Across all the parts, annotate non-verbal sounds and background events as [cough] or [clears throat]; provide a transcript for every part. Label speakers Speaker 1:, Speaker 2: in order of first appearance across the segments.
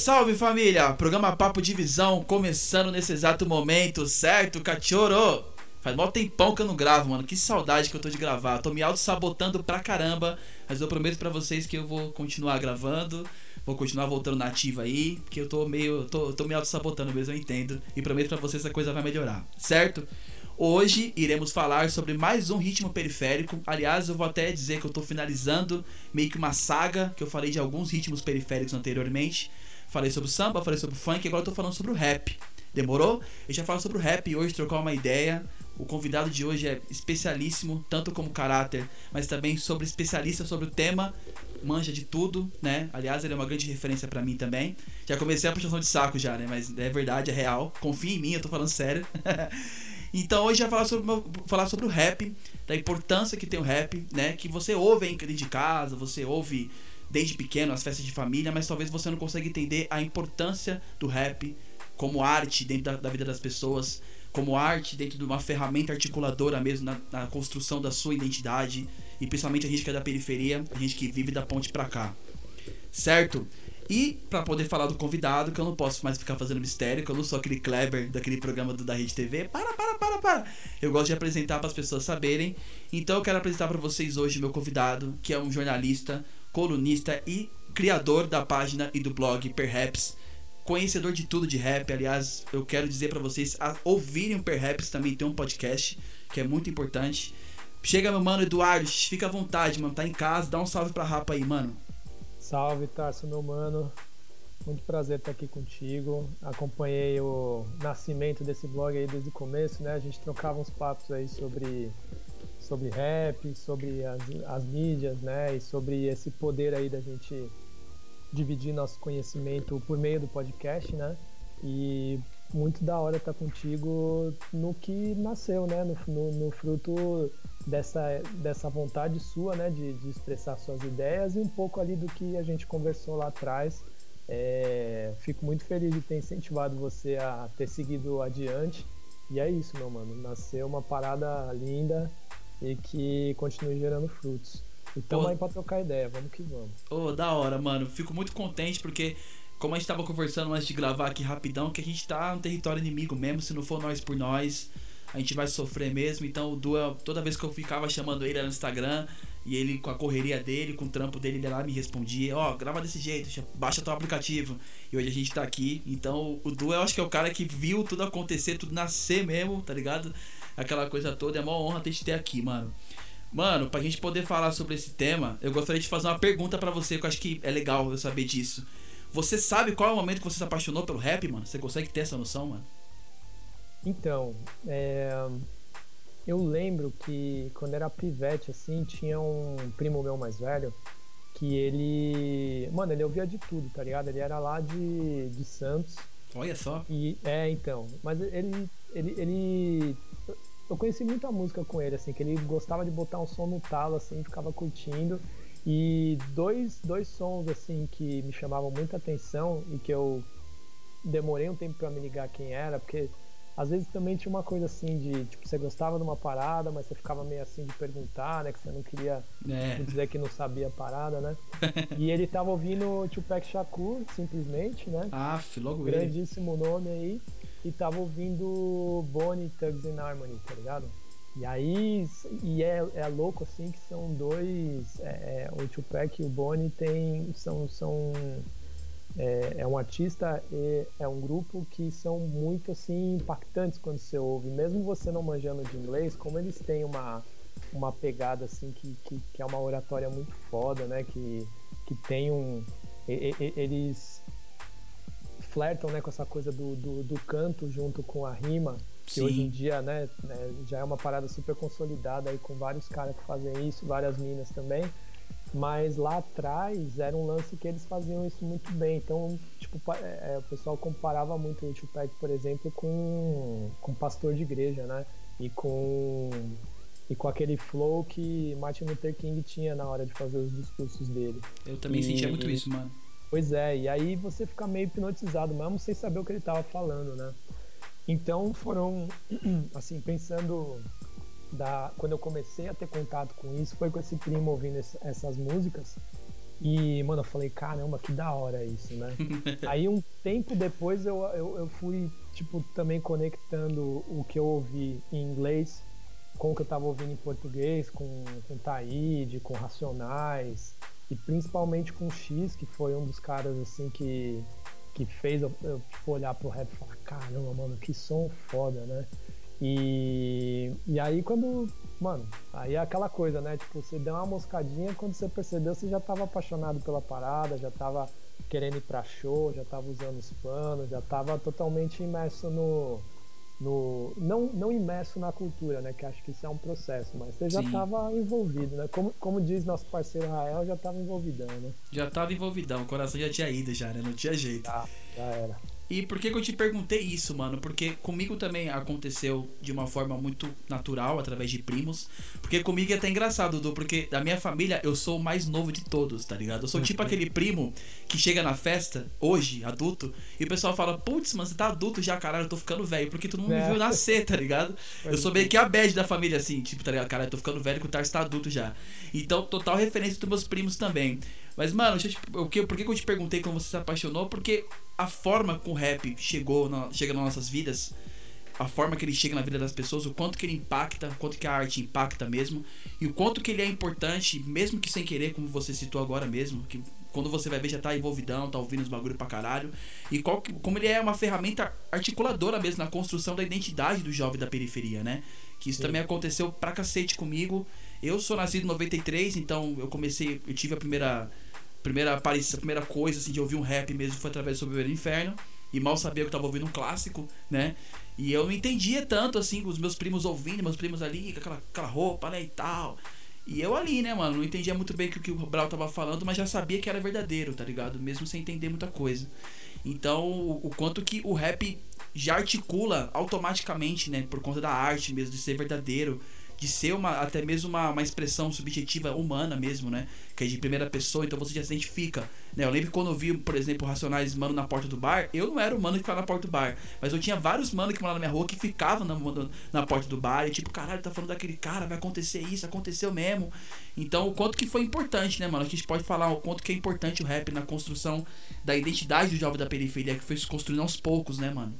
Speaker 1: Salve, família! Programa Papo Divisão começando nesse exato momento, certo, cachorro? Faz mó tempão que eu não gravo, mano. Que saudade que eu tô de gravar. Tô me auto-sabotando pra caramba. Mas eu prometo pra vocês que eu vou continuar gravando. Vou continuar voltando na ativa aí. Porque eu tô meio. Tô, tô me auto-sabotando mesmo, eu entendo. E prometo pra vocês que a coisa vai melhorar, certo? Hoje iremos falar sobre mais um ritmo periférico. Aliás, eu vou até dizer que eu tô finalizando meio que uma saga que eu falei de alguns ritmos periféricos anteriormente. Falei sobre samba, falei sobre funk, agora eu tô falando sobre o rap. Demorou? Eu já falo sobre o rap hoje, trocar uma ideia. O convidado de hoje é especialíssimo, tanto como caráter, mas também sobre especialista sobre o tema, manja de tudo, né? Aliás, ele é uma grande referência para mim também. Já comecei a puxação de saco já, né? Mas é verdade, é real. Confia em mim, eu tô falando sério. [laughs] então hoje já falar sobre falar sobre o rap, da importância que tem o rap, né? Que você ouve em de casa, você ouve desde pequeno as festas de família, mas talvez você não consiga entender a importância do rap como arte dentro da, da vida das pessoas como arte, dentro de uma ferramenta articuladora mesmo na, na, construção da sua identidade. E principalmente a gente que é da periferia, a gente que vive da ponte pra cá. Certo? E para poder falar do convidado, que eu não posso mais ficar fazendo mistério, que eu não sou aquele Kleber daquele programa do, da Rede TV. Para, para, para, para. Eu gosto de apresentar para as pessoas saberem. Então eu quero apresentar para vocês hoje meu convidado, que é um jornalista, colunista e criador da página e do blog Perhaps conhecedor de tudo de rap. Aliás, eu quero dizer para vocês a ouvirem o Perhaps também tem um podcast que é muito importante. Chega, meu mano Eduardo, fica à vontade, mano. Tá em casa, dá um salve pra rapa aí, mano.
Speaker 2: Salve, Tarso, meu mano. Muito prazer estar aqui contigo. Acompanhei o nascimento desse blog aí desde o começo, né? A gente trocava uns papos aí sobre, sobre rap, sobre as, as mídias, né? E sobre esse poder aí da gente dividir nosso conhecimento por meio do podcast, né? E muito da hora estar tá contigo no que nasceu, né? No, no, no, fruto dessa, dessa vontade sua, né? De, de, expressar suas ideias e um pouco ali do que a gente conversou lá atrás. É, fico muito feliz de ter incentivado você a ter seguido adiante. E é isso, meu mano. Nasceu uma parada linda e que continue gerando frutos. Então aí pra trocar ideia, vamos que vamos.
Speaker 1: Ô, oh, da hora, mano. Fico muito contente porque, como a gente tava conversando antes de gravar aqui rapidão, que a gente tá no território inimigo mesmo, se não for nós por nós, a gente vai sofrer mesmo. Então o Dua, toda vez que eu ficava chamando ele no Instagram, e ele com a correria dele, com o trampo dele, ele lá me respondia, ó, oh, grava desse jeito, baixa teu aplicativo. E hoje a gente tá aqui. Então o Dua eu acho que é o cara que viu tudo acontecer, tudo nascer mesmo, tá ligado? Aquela coisa toda. É uma honra ter te ter aqui, mano. Mano, pra gente poder falar sobre esse tema, eu gostaria de fazer uma pergunta para você, que eu acho que é legal eu saber disso. Você sabe qual é o momento que você se apaixonou pelo rap, mano? Você consegue ter essa noção, mano?
Speaker 2: Então, é... eu lembro que quando era pivete, assim, tinha um primo meu mais velho que ele. Mano, ele ouvia de tudo, tá ligado? Ele era lá de, de Santos.
Speaker 1: Olha só.
Speaker 2: E, é, então. Mas ele, ele, ele eu conheci muita música com ele, assim, que ele gostava de botar um som no talo, assim, ficava curtindo. E dois, dois sons, assim, que me chamavam muita atenção e que eu demorei um tempo para me ligar quem era, porque às vezes também tinha uma coisa assim de, tipo, você gostava de uma parada, mas você ficava meio assim de perguntar, né? Que você não queria é. dizer que não sabia a parada, né? [laughs] e ele tava ouvindo Tupac Shakur, simplesmente, né?
Speaker 1: Ah, logo
Speaker 2: Grandíssimo ele. nome aí e tava ouvindo Bonnie Tugs in Harmony, tá ligado? E aí, e é, é louco assim que são dois, é, é, o Tupac e o Bonnie tem, são, são é, é, um artista e é um grupo que são muito assim impactantes quando você ouve, mesmo você não manjando de inglês, como eles têm uma, uma pegada assim que, que, que é uma oratória muito foda, né? Que, que tem um. Eles flertam né, com essa coisa do, do, do canto junto com a rima, que Sim. hoje em dia né, né, já é uma parada super consolidada aí com vários caras que fazem isso, várias minas também. Mas lá atrás era um lance que eles faziam isso muito bem. Então, tipo, é, é, o pessoal comparava muito o Tupac, por exemplo, com, com pastor de igreja, né? E com, e com aquele flow que Martin Luther King tinha na hora de fazer os discursos dele.
Speaker 1: Eu também e, sentia muito isso, mano.
Speaker 2: Pois é, e aí você fica meio hipnotizado, mesmo sem saber o que ele estava falando, né? Então foram, [clears throat] assim, pensando da, quando eu comecei a ter contato com isso, foi com esse primo ouvindo esse, essas músicas. E, mano, eu falei, caramba, que da hora isso, né? [laughs] Aí um tempo depois eu, eu, eu, fui, tipo, também conectando o que eu ouvi em inglês com o que eu tava ouvindo em português, com, com Taíde, com Racionais, e principalmente com o X, que foi um dos caras, assim, que, que fez eu, eu tipo, olhar pro rap e falar, caramba, mano, que som foda, né? E, e aí quando, mano, aí é aquela coisa, né? Tipo, você deu uma moscadinha, quando você percebeu, você já tava apaixonado pela parada, já tava querendo ir pra show, já tava usando os panos, já tava totalmente imerso no. No não, não imerso na cultura, né? Que acho que isso é um processo, mas você já Sim. tava envolvido, né? Como, como diz nosso parceiro Rael, já tava envolvidão, né?
Speaker 1: Já tava envolvidão, o coração já tinha ido já, né? Não tinha jeito.
Speaker 2: Já, já era.
Speaker 1: E por que, que eu te perguntei isso, mano? Porque comigo também aconteceu de uma forma muito natural, através de primos. Porque comigo é até engraçado, Dudu, porque da minha família eu sou o mais novo de todos, tá ligado? Eu sou tipo [laughs] aquele primo que chega na festa, hoje, adulto, e o pessoal fala, putz, mano, você tá adulto já, caralho, eu tô ficando velho, porque todo mundo me viu é. nascer, tá ligado? [laughs] Eu sou meio que a bad da família, assim, tipo, tá ligado? Caralho, eu tô ficando velho que o Tarso tá adulto já. Então, total referência dos meus primos também. Mas, mano, eu te, por, que, por que eu te perguntei como você se apaixonou? Porque a forma que o rap chegou na, chega nas nossas vidas, a forma que ele chega na vida das pessoas, o quanto que ele impacta, o quanto que a arte impacta mesmo, e o quanto que ele é importante, mesmo que sem querer, como você citou agora mesmo, que quando você vai ver já tá envolvidão, tá ouvindo os bagulho pra caralho, e qual, como ele é uma ferramenta articuladora mesmo na construção da identidade do jovem da periferia, né? Que isso Sim. também aconteceu pra cacete comigo. Eu sou nascido em 93, então eu comecei, eu tive a primeira primeira aparição, a primeira coisa assim, de ouvir um rap mesmo foi através do Sobreviver Inferno. E mal sabia que eu tava ouvindo um clássico, né? E eu não entendia tanto assim, os meus primos ouvindo, meus primos ali, com aquela, aquela roupa, né, e tal. E eu ali, né, mano, não entendia muito bem o que, o Brau tava falando, mas já sabia que era verdadeiro, tá ligado? Mesmo sem entender muita coisa. Então, o, o quanto que o rap já articula automaticamente, né, por conta da arte mesmo, de ser verdadeiro, de ser uma, até mesmo uma, uma expressão subjetiva humana mesmo, né? Que é de primeira pessoa, então você já se identifica. Né? Eu lembro quando eu vi, por exemplo, Racionais Mano na porta do bar, eu não era o mano que ficava na porta do bar, mas eu tinha vários manos que moravam na minha rua que ficavam na, na porta do bar e tipo, caralho, tá falando daquele cara, vai acontecer isso, aconteceu mesmo. Então, o quanto que foi importante, né, mano? A gente pode falar o quanto que é importante o rap na construção da identidade do jovem da periferia, que foi se construindo aos poucos, né, mano?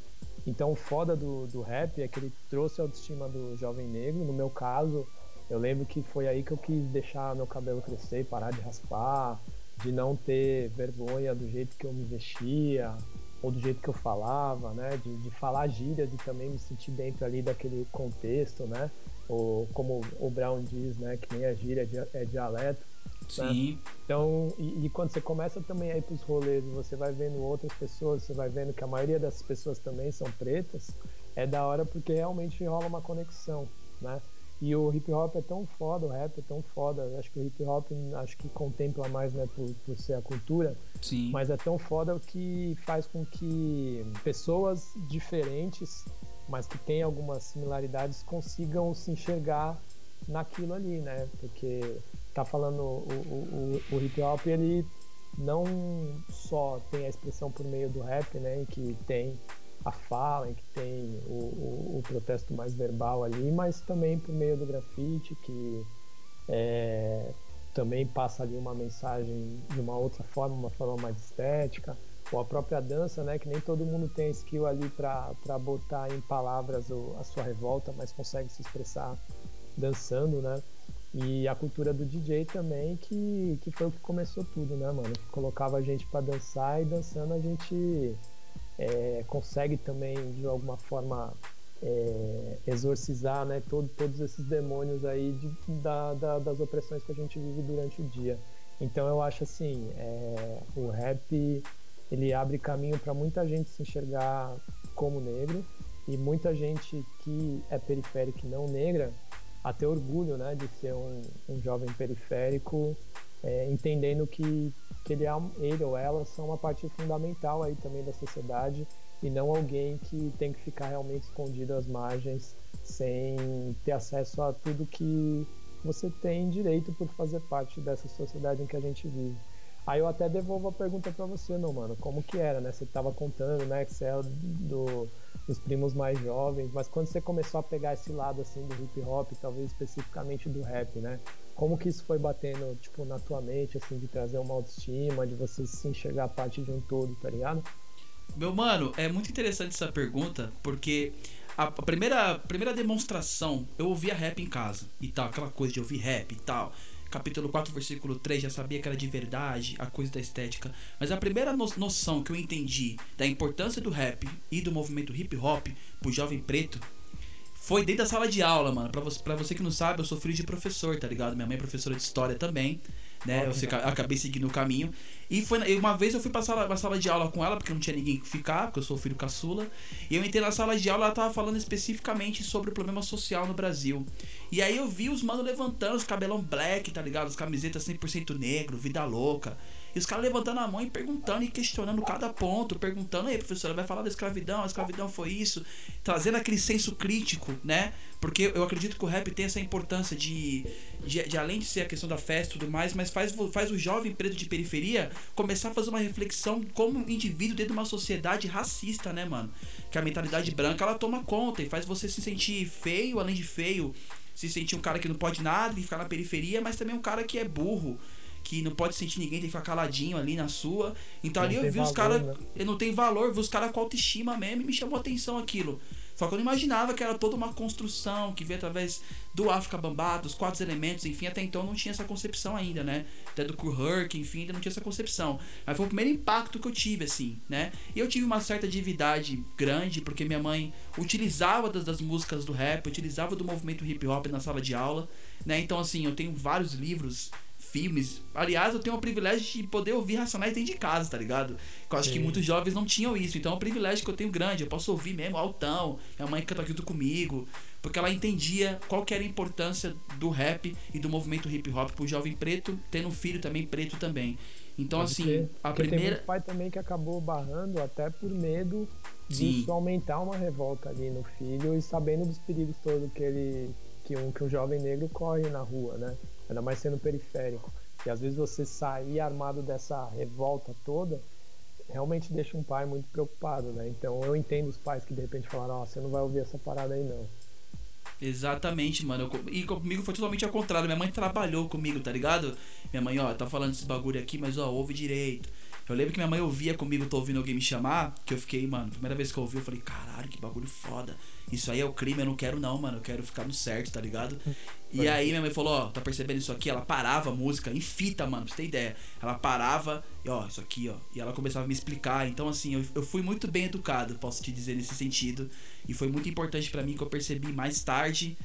Speaker 2: Então, o foda do, do rap é que ele trouxe a autoestima do jovem negro. No meu caso, eu lembro que foi aí que eu quis deixar meu cabelo crescer, parar de raspar, de não ter vergonha do jeito que eu me vestia ou do jeito que eu falava, né? De, de falar gírias e também me sentir dentro ali daquele contexto, né? Ou como o Brown diz, né? Que nem a gíria é dialeto.
Speaker 1: Sim.
Speaker 2: Né? Então, e, e, quando você começa também a ir pros rolês, você vai vendo outras pessoas, você vai vendo que a maioria dessas pessoas também são pretas, é da hora porque realmente rola uma conexão, né? E o hip hop é tão foda, o rap é tão foda. Eu acho que o hip hop acho que contempla mais, né, por, por ser a cultura.
Speaker 1: Sim.
Speaker 2: Mas é tão foda que faz com que pessoas diferentes, mas que têm algumas similaridades, consigam se enxergar naquilo ali, né? Porque tá falando o, o, o, o hip hop ele não só tem a expressão por meio do rap, né, em que tem a fala, em que tem o, o, o, protesto mais verbal ali, mas também por meio do grafite, que é, também passa ali uma mensagem de uma outra forma, uma forma mais estética, ou a própria dança, né, que nem todo mundo tem skill ali para botar em palavras o, a sua revolta, mas consegue se expressar dançando, né? E a cultura do DJ também, que, que foi o que começou tudo, né, mano? Que colocava a gente para dançar e dançando a gente é, consegue também, de alguma forma, é, exorcizar né, todo, todos esses demônios aí de, da, da, das opressões que a gente vive durante o dia. Então eu acho assim, é, o rap ele abre caminho para muita gente se enxergar como negro e muita gente que é periférica e não negra a ter orgulho né, de ser um, um jovem periférico, é, entendendo que, que ele, é, ele ou ela são uma parte fundamental aí também da sociedade e não alguém que tem que ficar realmente escondido às margens sem ter acesso a tudo que você tem direito por fazer parte dessa sociedade em que a gente vive. Aí eu até devolvo a pergunta para você, meu mano, como que era, né? Você tava contando, né, que você é do, dos primos mais jovens, mas quando você começou a pegar esse lado assim do hip hop, talvez especificamente do rap, né? Como que isso foi batendo, tipo, na tua mente, assim, de trazer uma autoestima, de você se enxergar parte de um todo, tá ligado?
Speaker 1: Meu mano, é muito interessante essa pergunta, porque a primeira, primeira demonstração, eu ouvia rap em casa e tal, aquela coisa de ouvir rap e tal. Capítulo 4, versículo 3, já sabia que era de verdade, a coisa da estética. Mas a primeira no noção que eu entendi da importância do rap e do movimento hip hop pro jovem preto foi dentro da sala de aula, mano. Pra você, pra você que não sabe, eu sou filho de professor, tá ligado? Minha mãe é professora de história também né? Eu acabei seguindo o caminho. E foi uma vez eu fui pra sala, pra sala de aula com ela, porque não tinha ninguém que ficar, porque eu sou filho caçula. E eu entrei na sala de aula, ela tava falando especificamente sobre o problema social no Brasil. E aí eu vi os manos levantando, os cabelão black, tá ligado? As camisetas 100% negro, vida louca. E os caras levantando a mão e perguntando e questionando cada ponto, perguntando, aí, professora, vai falar da escravidão, a escravidão foi isso, trazendo aquele senso crítico, né? Porque eu acredito que o rap tem essa importância de, de, de além de ser a questão da festa e tudo mais, mas faz, faz o jovem preto de periferia começar a fazer uma reflexão como indivíduo dentro de uma sociedade racista, né, mano? Que a mentalidade branca ela toma conta e faz você se sentir feio, além de feio, se sentir um cara que não pode nada e ficar na periferia, mas também um cara que é burro que não pode sentir ninguém, tem que ficar caladinho ali na sua. Então não ali eu vi valor, os caras. Né? Não tem valor, vi os caras com autoestima mesmo e me chamou atenção aquilo. Só que eu não imaginava que era toda uma construção que veio através do África Bambá, dos quatro elementos, enfim, até então não tinha essa concepção ainda, né? Até do Kurhurk, enfim, ainda não tinha essa concepção. Mas foi o primeiro impacto que eu tive, assim, né? E eu tive uma certa divindade grande, porque minha mãe utilizava das, das músicas do rap, utilizava do movimento hip hop na sala de aula, né? Então, assim, eu tenho vários livros filmes. Aliás, eu tenho o privilégio de poder ouvir Racionais dentro de casa, tá ligado? Eu acho Sim. que muitos jovens não tinham isso. Então é um privilégio que eu tenho grande. Eu posso ouvir mesmo altão. Minha mãe canta junto comigo. Porque ela entendia qual que era a importância do rap e do movimento hip hop pro jovem preto, tendo um filho também preto também. Então, Pode assim, ser. a
Speaker 2: Porque
Speaker 1: primeira.
Speaker 2: Tem pai também que acabou barrando até por medo de aumentar uma revolta ali no filho e sabendo dos perigos todos que ele. que um, que um jovem negro corre na rua, né? Ainda mais sendo periférico. E às vezes você sair armado dessa revolta toda realmente deixa um pai muito preocupado, né? Então eu entendo os pais que de repente falaram, ó, oh, você não vai ouvir essa parada aí não.
Speaker 1: Exatamente, mano. E comigo foi totalmente ao contrário. Minha mãe trabalhou comigo, tá ligado? Minha mãe, ó, tá falando esse bagulho aqui, mas ó, ouve direito. Eu lembro que minha mãe ouvia comigo, tô ouvindo alguém me chamar, que eu fiquei, mano, primeira vez que eu ouvi, eu falei, caralho, que bagulho foda. Isso aí é o crime, eu não quero não, mano. Eu quero ficar no certo, tá ligado? E aí minha mãe falou, ó, tá percebendo isso aqui? Ela parava a música em fita, mano, pra você ter ideia. Ela parava, e ó, isso aqui, ó. E ela começava a me explicar. Então, assim, eu, eu fui muito bem educado, posso te dizer, nesse sentido. E foi muito importante para mim que eu percebi mais tarde,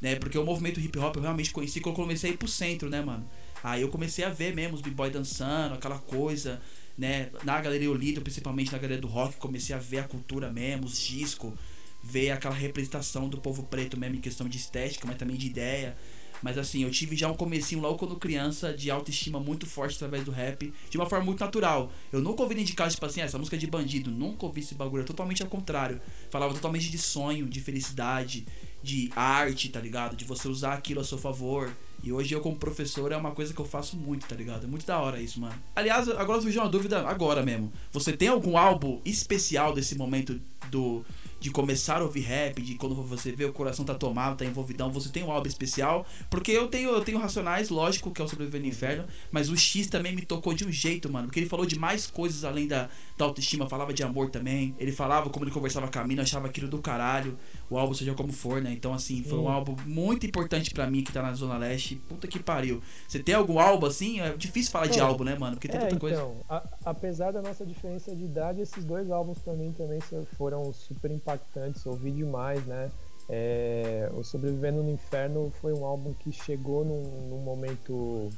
Speaker 1: né? Porque o movimento hip hop eu realmente conheci quando eu comecei a ir pro centro, né, mano? Aí eu comecei a ver mesmo os b-boy dançando, aquela coisa né? Na galeria Olido, principalmente na galeria do rock, comecei a ver a cultura mesmo, os discos, ver aquela representação do povo preto mesmo em questão de estética, mas também de ideia. Mas assim, eu tive já um comecinho logo quando criança de autoestima muito forte através do rap, de uma forma muito natural. Eu nunca ouvi indicar, tipo assim, ah, essa música é de bandido, nunca ouvi esse bagulho, é totalmente ao contrário. Falava totalmente de sonho, de felicidade, de arte, tá ligado? De você usar aquilo a seu favor. E hoje eu, como professor, é uma coisa que eu faço muito, tá ligado? É muito da hora isso, mano. Aliás, agora surgiu uma dúvida agora mesmo. Você tem algum álbum especial desse momento do de começar a ouvir rap, de quando você vê o coração tá tomado, tá envolvidão, você tem um álbum especial? Porque eu tenho, eu tenho Racionais, lógico, que é o Sobreviver no Inferno, mas o X também me tocou de um jeito, mano, porque ele falou de mais coisas além da, da autoestima, falava de amor também, ele falava como ele conversava com a mina, achava aquilo do caralho, o álbum seja como for, né? Então, assim, foi um álbum muito importante para mim que tá na Zona Leste, puta que pariu. Você tem algum álbum assim? É difícil falar de álbum, né, mano? Porque tem é, tanta
Speaker 2: então,
Speaker 1: coisa.
Speaker 2: A, apesar da nossa diferença de idade, esses dois álbuns pra mim também foram super impactantes impactantes, ouvi demais, né? É, o Sobrevivendo no Inferno foi um álbum que chegou num, num momento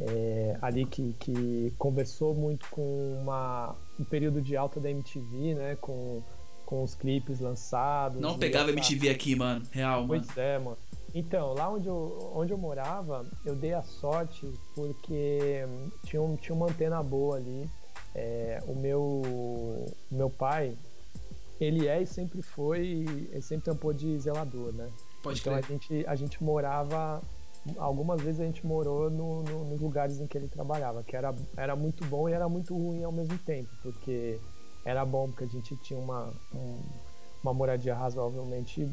Speaker 2: é, ali que, que conversou muito com uma, um período de alta da MTV, né? Com, com os clipes lançados.
Speaker 1: Não pegava essa... MTV aqui, mano. Real,
Speaker 2: mano. Pois é, mano. Então, lá onde eu, onde eu morava, eu dei a sorte porque tinha, um, tinha uma antena boa ali. É, o meu, o meu pai, ele é e sempre foi, ele sempre tampou de zelador, né?
Speaker 1: Pode
Speaker 2: então
Speaker 1: crer.
Speaker 2: a gente, a gente morava algumas vezes a gente morou no, no, nos lugares em que ele trabalhava, que era, era muito bom e era muito ruim ao mesmo tempo, porque era bom porque a gente tinha uma, um, uma moradia razoavelmente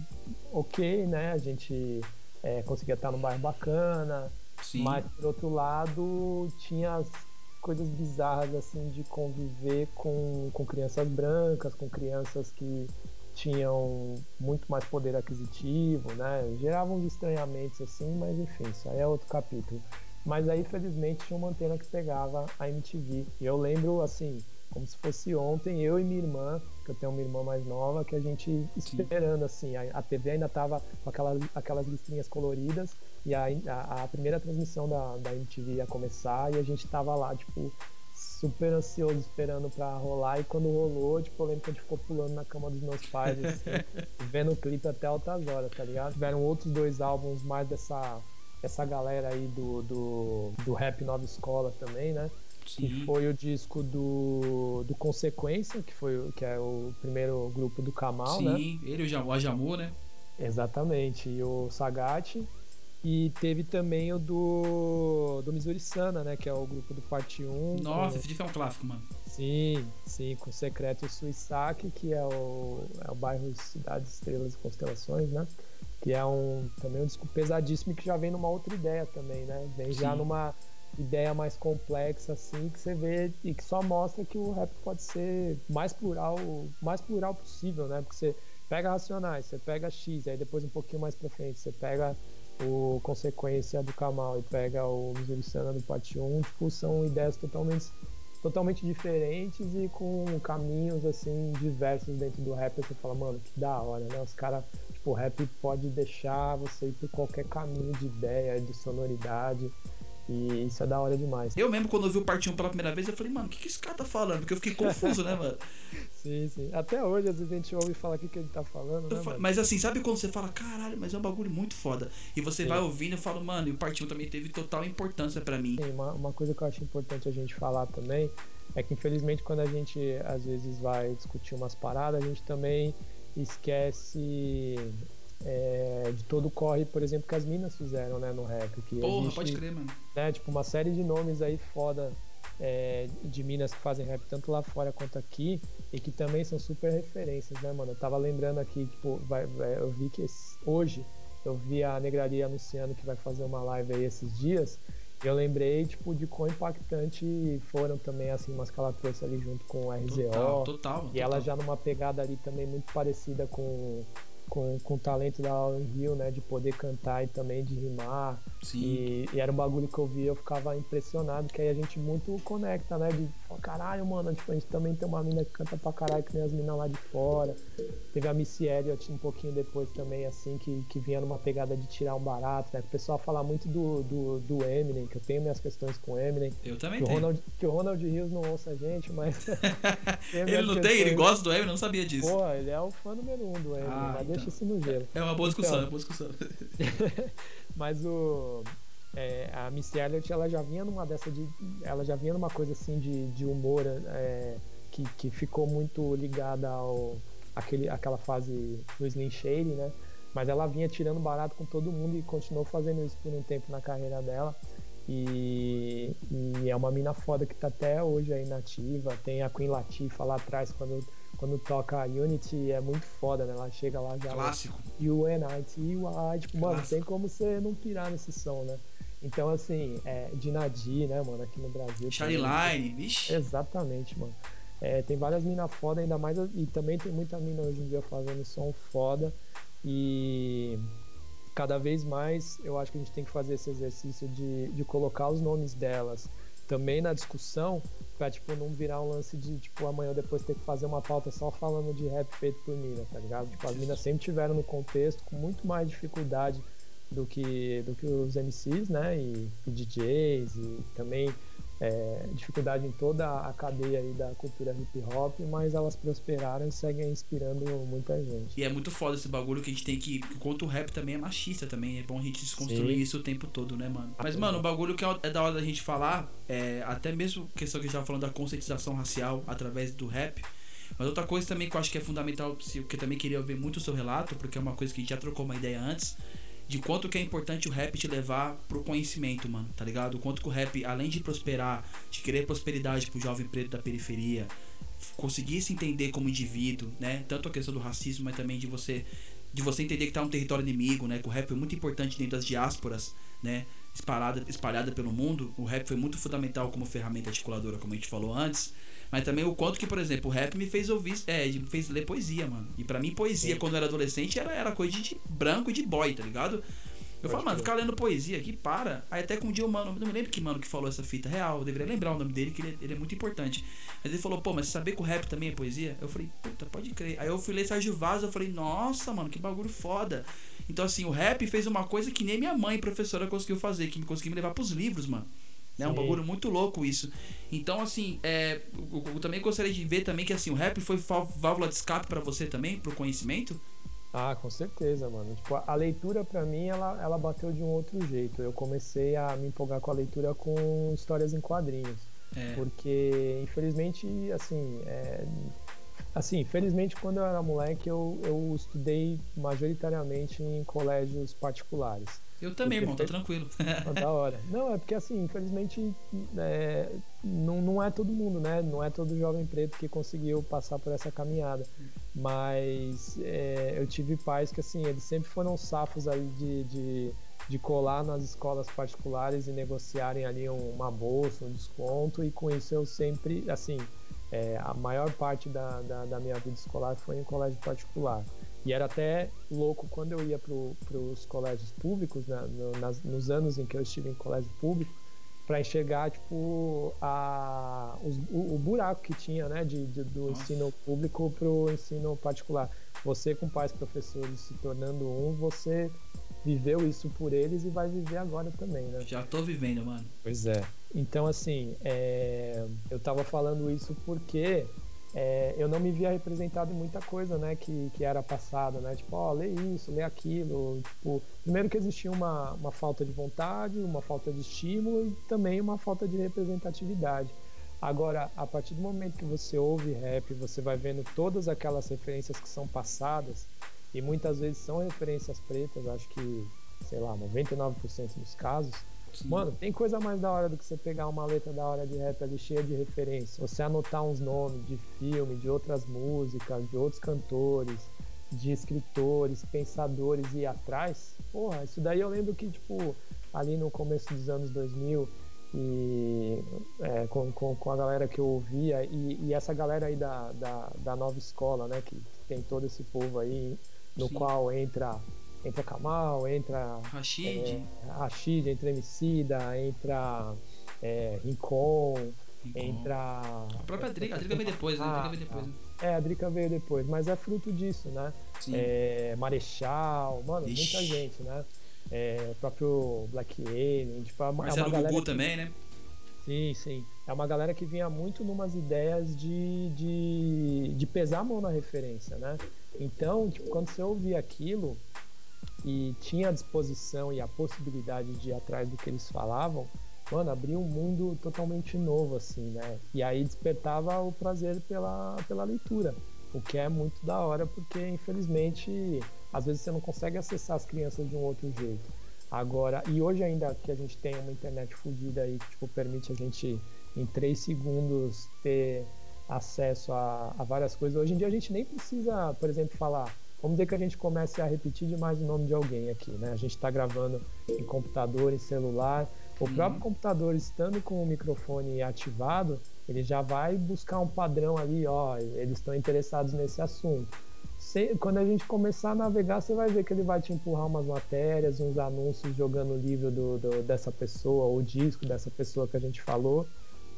Speaker 2: ok, né? A gente é, conseguia estar num bairro bacana, Sim. mas por outro lado tinha as coisas bizarras assim de conviver com, com crianças brancas, com crianças que tinham muito mais poder aquisitivo, né? Geravam uns estranhamentos assim, mas enfim, isso aí é outro capítulo. Mas aí, felizmente, tinha uma antena que pegava a MTV. E eu lembro, assim, como se fosse ontem, eu e minha irmã, que eu tenho uma irmã mais nova, que a gente esperando, assim, a, a TV ainda tava com aquelas, aquelas listrinhas coloridas, e a, a, a, primeira transmissão da, da MTV ia começar, e a gente tava lá, tipo, super ansioso esperando pra rolar. E quando rolou, tipo, eu lembro que a gente ficou pulando na cama dos meus pais, assim, [laughs] vendo o clipe até altas horas, tá ligado? Tiveram outros dois álbuns mais dessa, dessa galera aí do, do, do rap Nova Escola também, né? Sim. Que foi o disco do, do Consequência, que, foi, que é o primeiro grupo do Kamal,
Speaker 1: Sim,
Speaker 2: né?
Speaker 1: Sim, ele e o Ajamu, né?
Speaker 2: Exatamente. E o Sagat. E teve também o do, do Missouri Sana, né? Que é o grupo do Parte 1.
Speaker 1: Nossa, com... esse disco é um clássico, mano.
Speaker 2: Sim, sim, com o Secreto Suissac, que é o, é o bairro Cidades, Estrelas e Constelações, né? Que é um também um disco pesadíssimo que já vem numa outra ideia também, né? Vem sim. já numa ideia mais complexa, assim, que você vê e que só mostra que o rap pode ser mais plural, mais plural possível, né? Porque você pega Racionais, você pega X, aí depois um pouquinho mais pra frente, você pega o Consequência do Kamal e pega o Missouri do Parte 1, tipo, são ideias totalmente, totalmente diferentes e com caminhos, assim, diversos dentro do rap. Você fala, mano, que da hora, né? Os caras, tipo, o rap pode deixar você ir por qualquer caminho de ideia, de sonoridade. E isso é da hora demais.
Speaker 1: Eu mesmo, quando eu vi o Parte 1 pela primeira vez, eu falei, mano, o que, que esse cara tá falando? Porque eu fiquei confuso, né, mano? [laughs]
Speaker 2: Sim, sim. Até hoje, às vezes a gente ouve falar o que, que ele tá falando, né,
Speaker 1: Mas assim, sabe quando você fala, caralho, mas é um bagulho muito foda. E você sim. vai ouvindo e fala, mano, e o Parte 1 também teve total importância para mim.
Speaker 2: Sim, uma, uma coisa que eu acho importante a gente falar também é que, infelizmente, quando a gente às vezes vai discutir umas paradas, a gente também esquece é, de todo o corre, por exemplo, que as minas fizeram, né, no rap. Que
Speaker 1: Porra, existe, pode crer, mano.
Speaker 2: Né, tipo, uma série de nomes aí foda é, de minas que fazem rap tanto lá fora quanto aqui e que também são super referências, né, mano? Eu tava lembrando aqui, tipo, vai, vai, eu vi que esse, hoje eu vi a Negraria anunciando que vai fazer uma live aí esses dias e eu lembrei, tipo, de quão impactante foram também, assim, umas trouxe ali junto com o RZO.
Speaker 1: Total, total.
Speaker 2: E total. ela já numa pegada ali também muito parecida com com, com o talento da Lauren Hill, né? De poder cantar e também de rimar. Sim. E, e, era um bagulho que eu via, eu ficava impressionado, que aí a gente muito conecta, né? De caralho, mano, tipo, a gente também tem uma mina que canta pra caralho, que nem as minas lá de fora. Teve a Missy Elliott um pouquinho depois também, assim, que, que vinha numa pegada de tirar um barato, né? O pessoal fala muito do, do, do Eminem, que eu tenho minhas questões com o Eminem.
Speaker 1: Eu também
Speaker 2: que
Speaker 1: tenho.
Speaker 2: O Ronald, que o Ronald Rios não ouça a gente, mas. [laughs] [laughs]
Speaker 1: ele não tem? Ele gosta do Eminem? Não sabia disso.
Speaker 2: Pô, ele é o fã número um do Eminem, ah, mas então. deixa isso no gelo.
Speaker 1: É uma boa discussão, então, é uma boa discussão. [laughs]
Speaker 2: mas o. É, a Missy Elliott ela já vinha numa dessa de ela já vinha numa coisa assim de, de humor é, que, que ficou muito ligada ao aquele, aquela fase do Slim Shady, né? Mas ela vinha tirando barato com todo mundo e continuou fazendo isso por um tempo na carreira dela. E, e é uma mina foda que tá até hoje aí nativa. Tem a Queen Latifah lá atrás quando quando toca a Unity é muito foda, né? Ela chega lá já.
Speaker 1: Clássico.
Speaker 2: You and I, you I, tipo, mano, tem como você não pirar nesse som, né? Então, assim, é, de Nadir, né, mano, aqui no Brasil.
Speaker 1: Charlie Line, vixe.
Speaker 2: Exatamente, mano. É, tem várias minas foda, ainda mais. E também tem muita mina hoje em dia fazendo som foda. E cada vez mais eu acho que a gente tem que fazer esse exercício de, de colocar os nomes delas também na discussão pra, tipo, não virar um lance de, tipo, amanhã depois ter que fazer uma pauta só falando de rap feito por mina, tá ligado? Tipo, as minas sempre tiveram no contexto com muito mais dificuldade do que, do que os MCs, né? E, e DJs e também é, dificuldade em toda a cadeia aí da cultura hip hop, mas elas prosperaram e seguem inspirando muita gente.
Speaker 1: E é muito foda esse bagulho que a gente tem que. Enquanto o rap também é machista também, é bom a gente desconstruir Sim. isso o tempo todo, né, mano? Mas, mano, o bagulho que é, é da hora da gente falar, é, até mesmo questão que a gente tava falando da conscientização racial através do rap. Mas outra coisa também que eu acho que é fundamental, que eu também queria ver muito o seu relato, porque é uma coisa que a gente já trocou uma ideia antes, de quanto que é importante o rap te levar pro conhecimento, mano, tá ligado? O quanto que o rap, além de prosperar, de querer prosperidade pro jovem preto da periferia, conseguir se entender como indivíduo, né? Tanto a questão do racismo, mas também de você de você entender que tá um território inimigo, né? Que o rap é muito importante dentro das diásporas, né? Espalhada, espalhada pelo mundo. O rap foi muito fundamental como ferramenta articuladora, como a gente falou antes. Mas também o quanto que, por exemplo, o rap me fez ouvir, é, me fez ler poesia, mano. E para mim, poesia, Sim. quando eu era adolescente, era, era coisa de, branco e de boy, tá ligado? Eu falo, mano, ficar lendo poesia aqui, para. Aí até com um dia o mano, não me lembro que mano que falou essa fita real, eu deveria lembrar o nome dele, que ele, é, ele é muito importante. Mas ele falou, pô, mas saber que o rap também é poesia? Eu falei, puta, pode crer. Aí eu fui ler Sérgio Vaz, eu falei, nossa, mano, que bagulho foda. Então, assim, o rap fez uma coisa que nem minha mãe, professora, conseguiu fazer, que me conseguiu me levar pros livros, mano. É um bagulho muito louco isso. Então, assim, é, eu, eu, também gostaria de ver também que assim, o rap foi válvula de escape para você também, pro conhecimento?
Speaker 2: Ah, com certeza, mano. Tipo, a leitura para mim, ela, ela bateu de um outro jeito. Eu comecei a me empolgar com a leitura com histórias em quadrinhos. É. Porque, infelizmente, assim, é, assim, felizmente quando eu era moleque eu, eu estudei majoritariamente em colégios particulares.
Speaker 1: Eu também, irmão, tô tranquilo. [laughs]
Speaker 2: da hora. Não, é porque assim, infelizmente é, não, não é todo mundo, né? Não é todo jovem preto que conseguiu passar por essa caminhada. Mas é, eu tive pais que assim, eles sempre foram safos aí de, de, de colar nas escolas particulares e negociarem ali uma bolsa, um desconto, e com isso eu sempre, assim, é, a maior parte da, da, da minha vida escolar foi em colégio particular. E era até louco quando eu ia para os colégios públicos, né, no, nas, nos anos em que eu estive em colégio público, para enxergar tipo a, os, o, o, buraco que tinha né, de, de do Nossa. ensino público para o ensino particular. Você com pais professores se tornando um, você viveu isso por eles e vai viver agora também, né?
Speaker 1: Já tô vivendo, mano.
Speaker 2: Pois é. Então, assim, é... eu tava falando isso porque é, eu não me via representado em muita coisa, né, que, que era passada, né, tipo, ó, oh, lê isso, lê aquilo, tipo, primeiro que existia uma, uma falta de vontade, uma falta de estímulo e também uma falta de representatividade. Agora, a partir do momento que você ouve rap, você vai vendo todas aquelas referências que são passadas, e muitas vezes são referências pretas, acho que, sei lá, 99% dos casos. Mano, tem coisa mais da hora do que você pegar uma letra da hora de rap ali cheia de referência. Você anotar uns nomes de filme, de outras músicas, de outros cantores, de escritores, pensadores e ir atrás. Porra, isso daí eu lembro que, tipo, ali no começo dos anos 2000 e é, com, com, com, a galera que eu ouvia e, e, essa galera aí da, da, da nova escola, né, que tem todo esse povo aí, no Sim. qual entra entra Kamal, entra
Speaker 1: Rashid,
Speaker 2: é, Rashid entra Emicida, entra é, Rincon, entra.
Speaker 1: A própria Drica, a Drica veio depois, né? A Drica veio depois. Né?
Speaker 2: É, a Drica veio depois, mas é fruto disso, né? Sim. É, Marechal, mano, Ixi. muita gente, né? É, próprio Black Alien, tipo, é uma,
Speaker 1: Marcelo é. Gugu que... também, né?
Speaker 2: Sim, sim. É uma galera que vinha muito numas ideias de, de, de pesar a mão na referência, né? Então, tipo, quando você ouvia aquilo, e tinha a disposição e a possibilidade de ir atrás do que eles falavam, mano, abria um mundo totalmente novo, assim, né? E aí despertava o prazer pela, pela leitura, o que é muito da hora, porque infelizmente às vezes você não consegue acessar as crianças de um outro jeito. Agora, e hoje ainda que a gente tem uma internet fodida aí que tipo, permite a gente em três segundos ter acesso a, a várias coisas. Hoje em dia a gente nem precisa, por exemplo, falar Vamos dizer que a gente comece a repetir demais o nome de alguém aqui, né? A gente está gravando em computador, em celular. O uhum. próprio computador, estando com o microfone ativado, ele já vai buscar um padrão ali, ó, eles estão interessados nesse assunto. Se, quando a gente começar a navegar, você vai ver que ele vai te empurrar umas matérias, uns anúncios jogando o livro do, do, dessa pessoa, ou o disco dessa pessoa que a gente falou,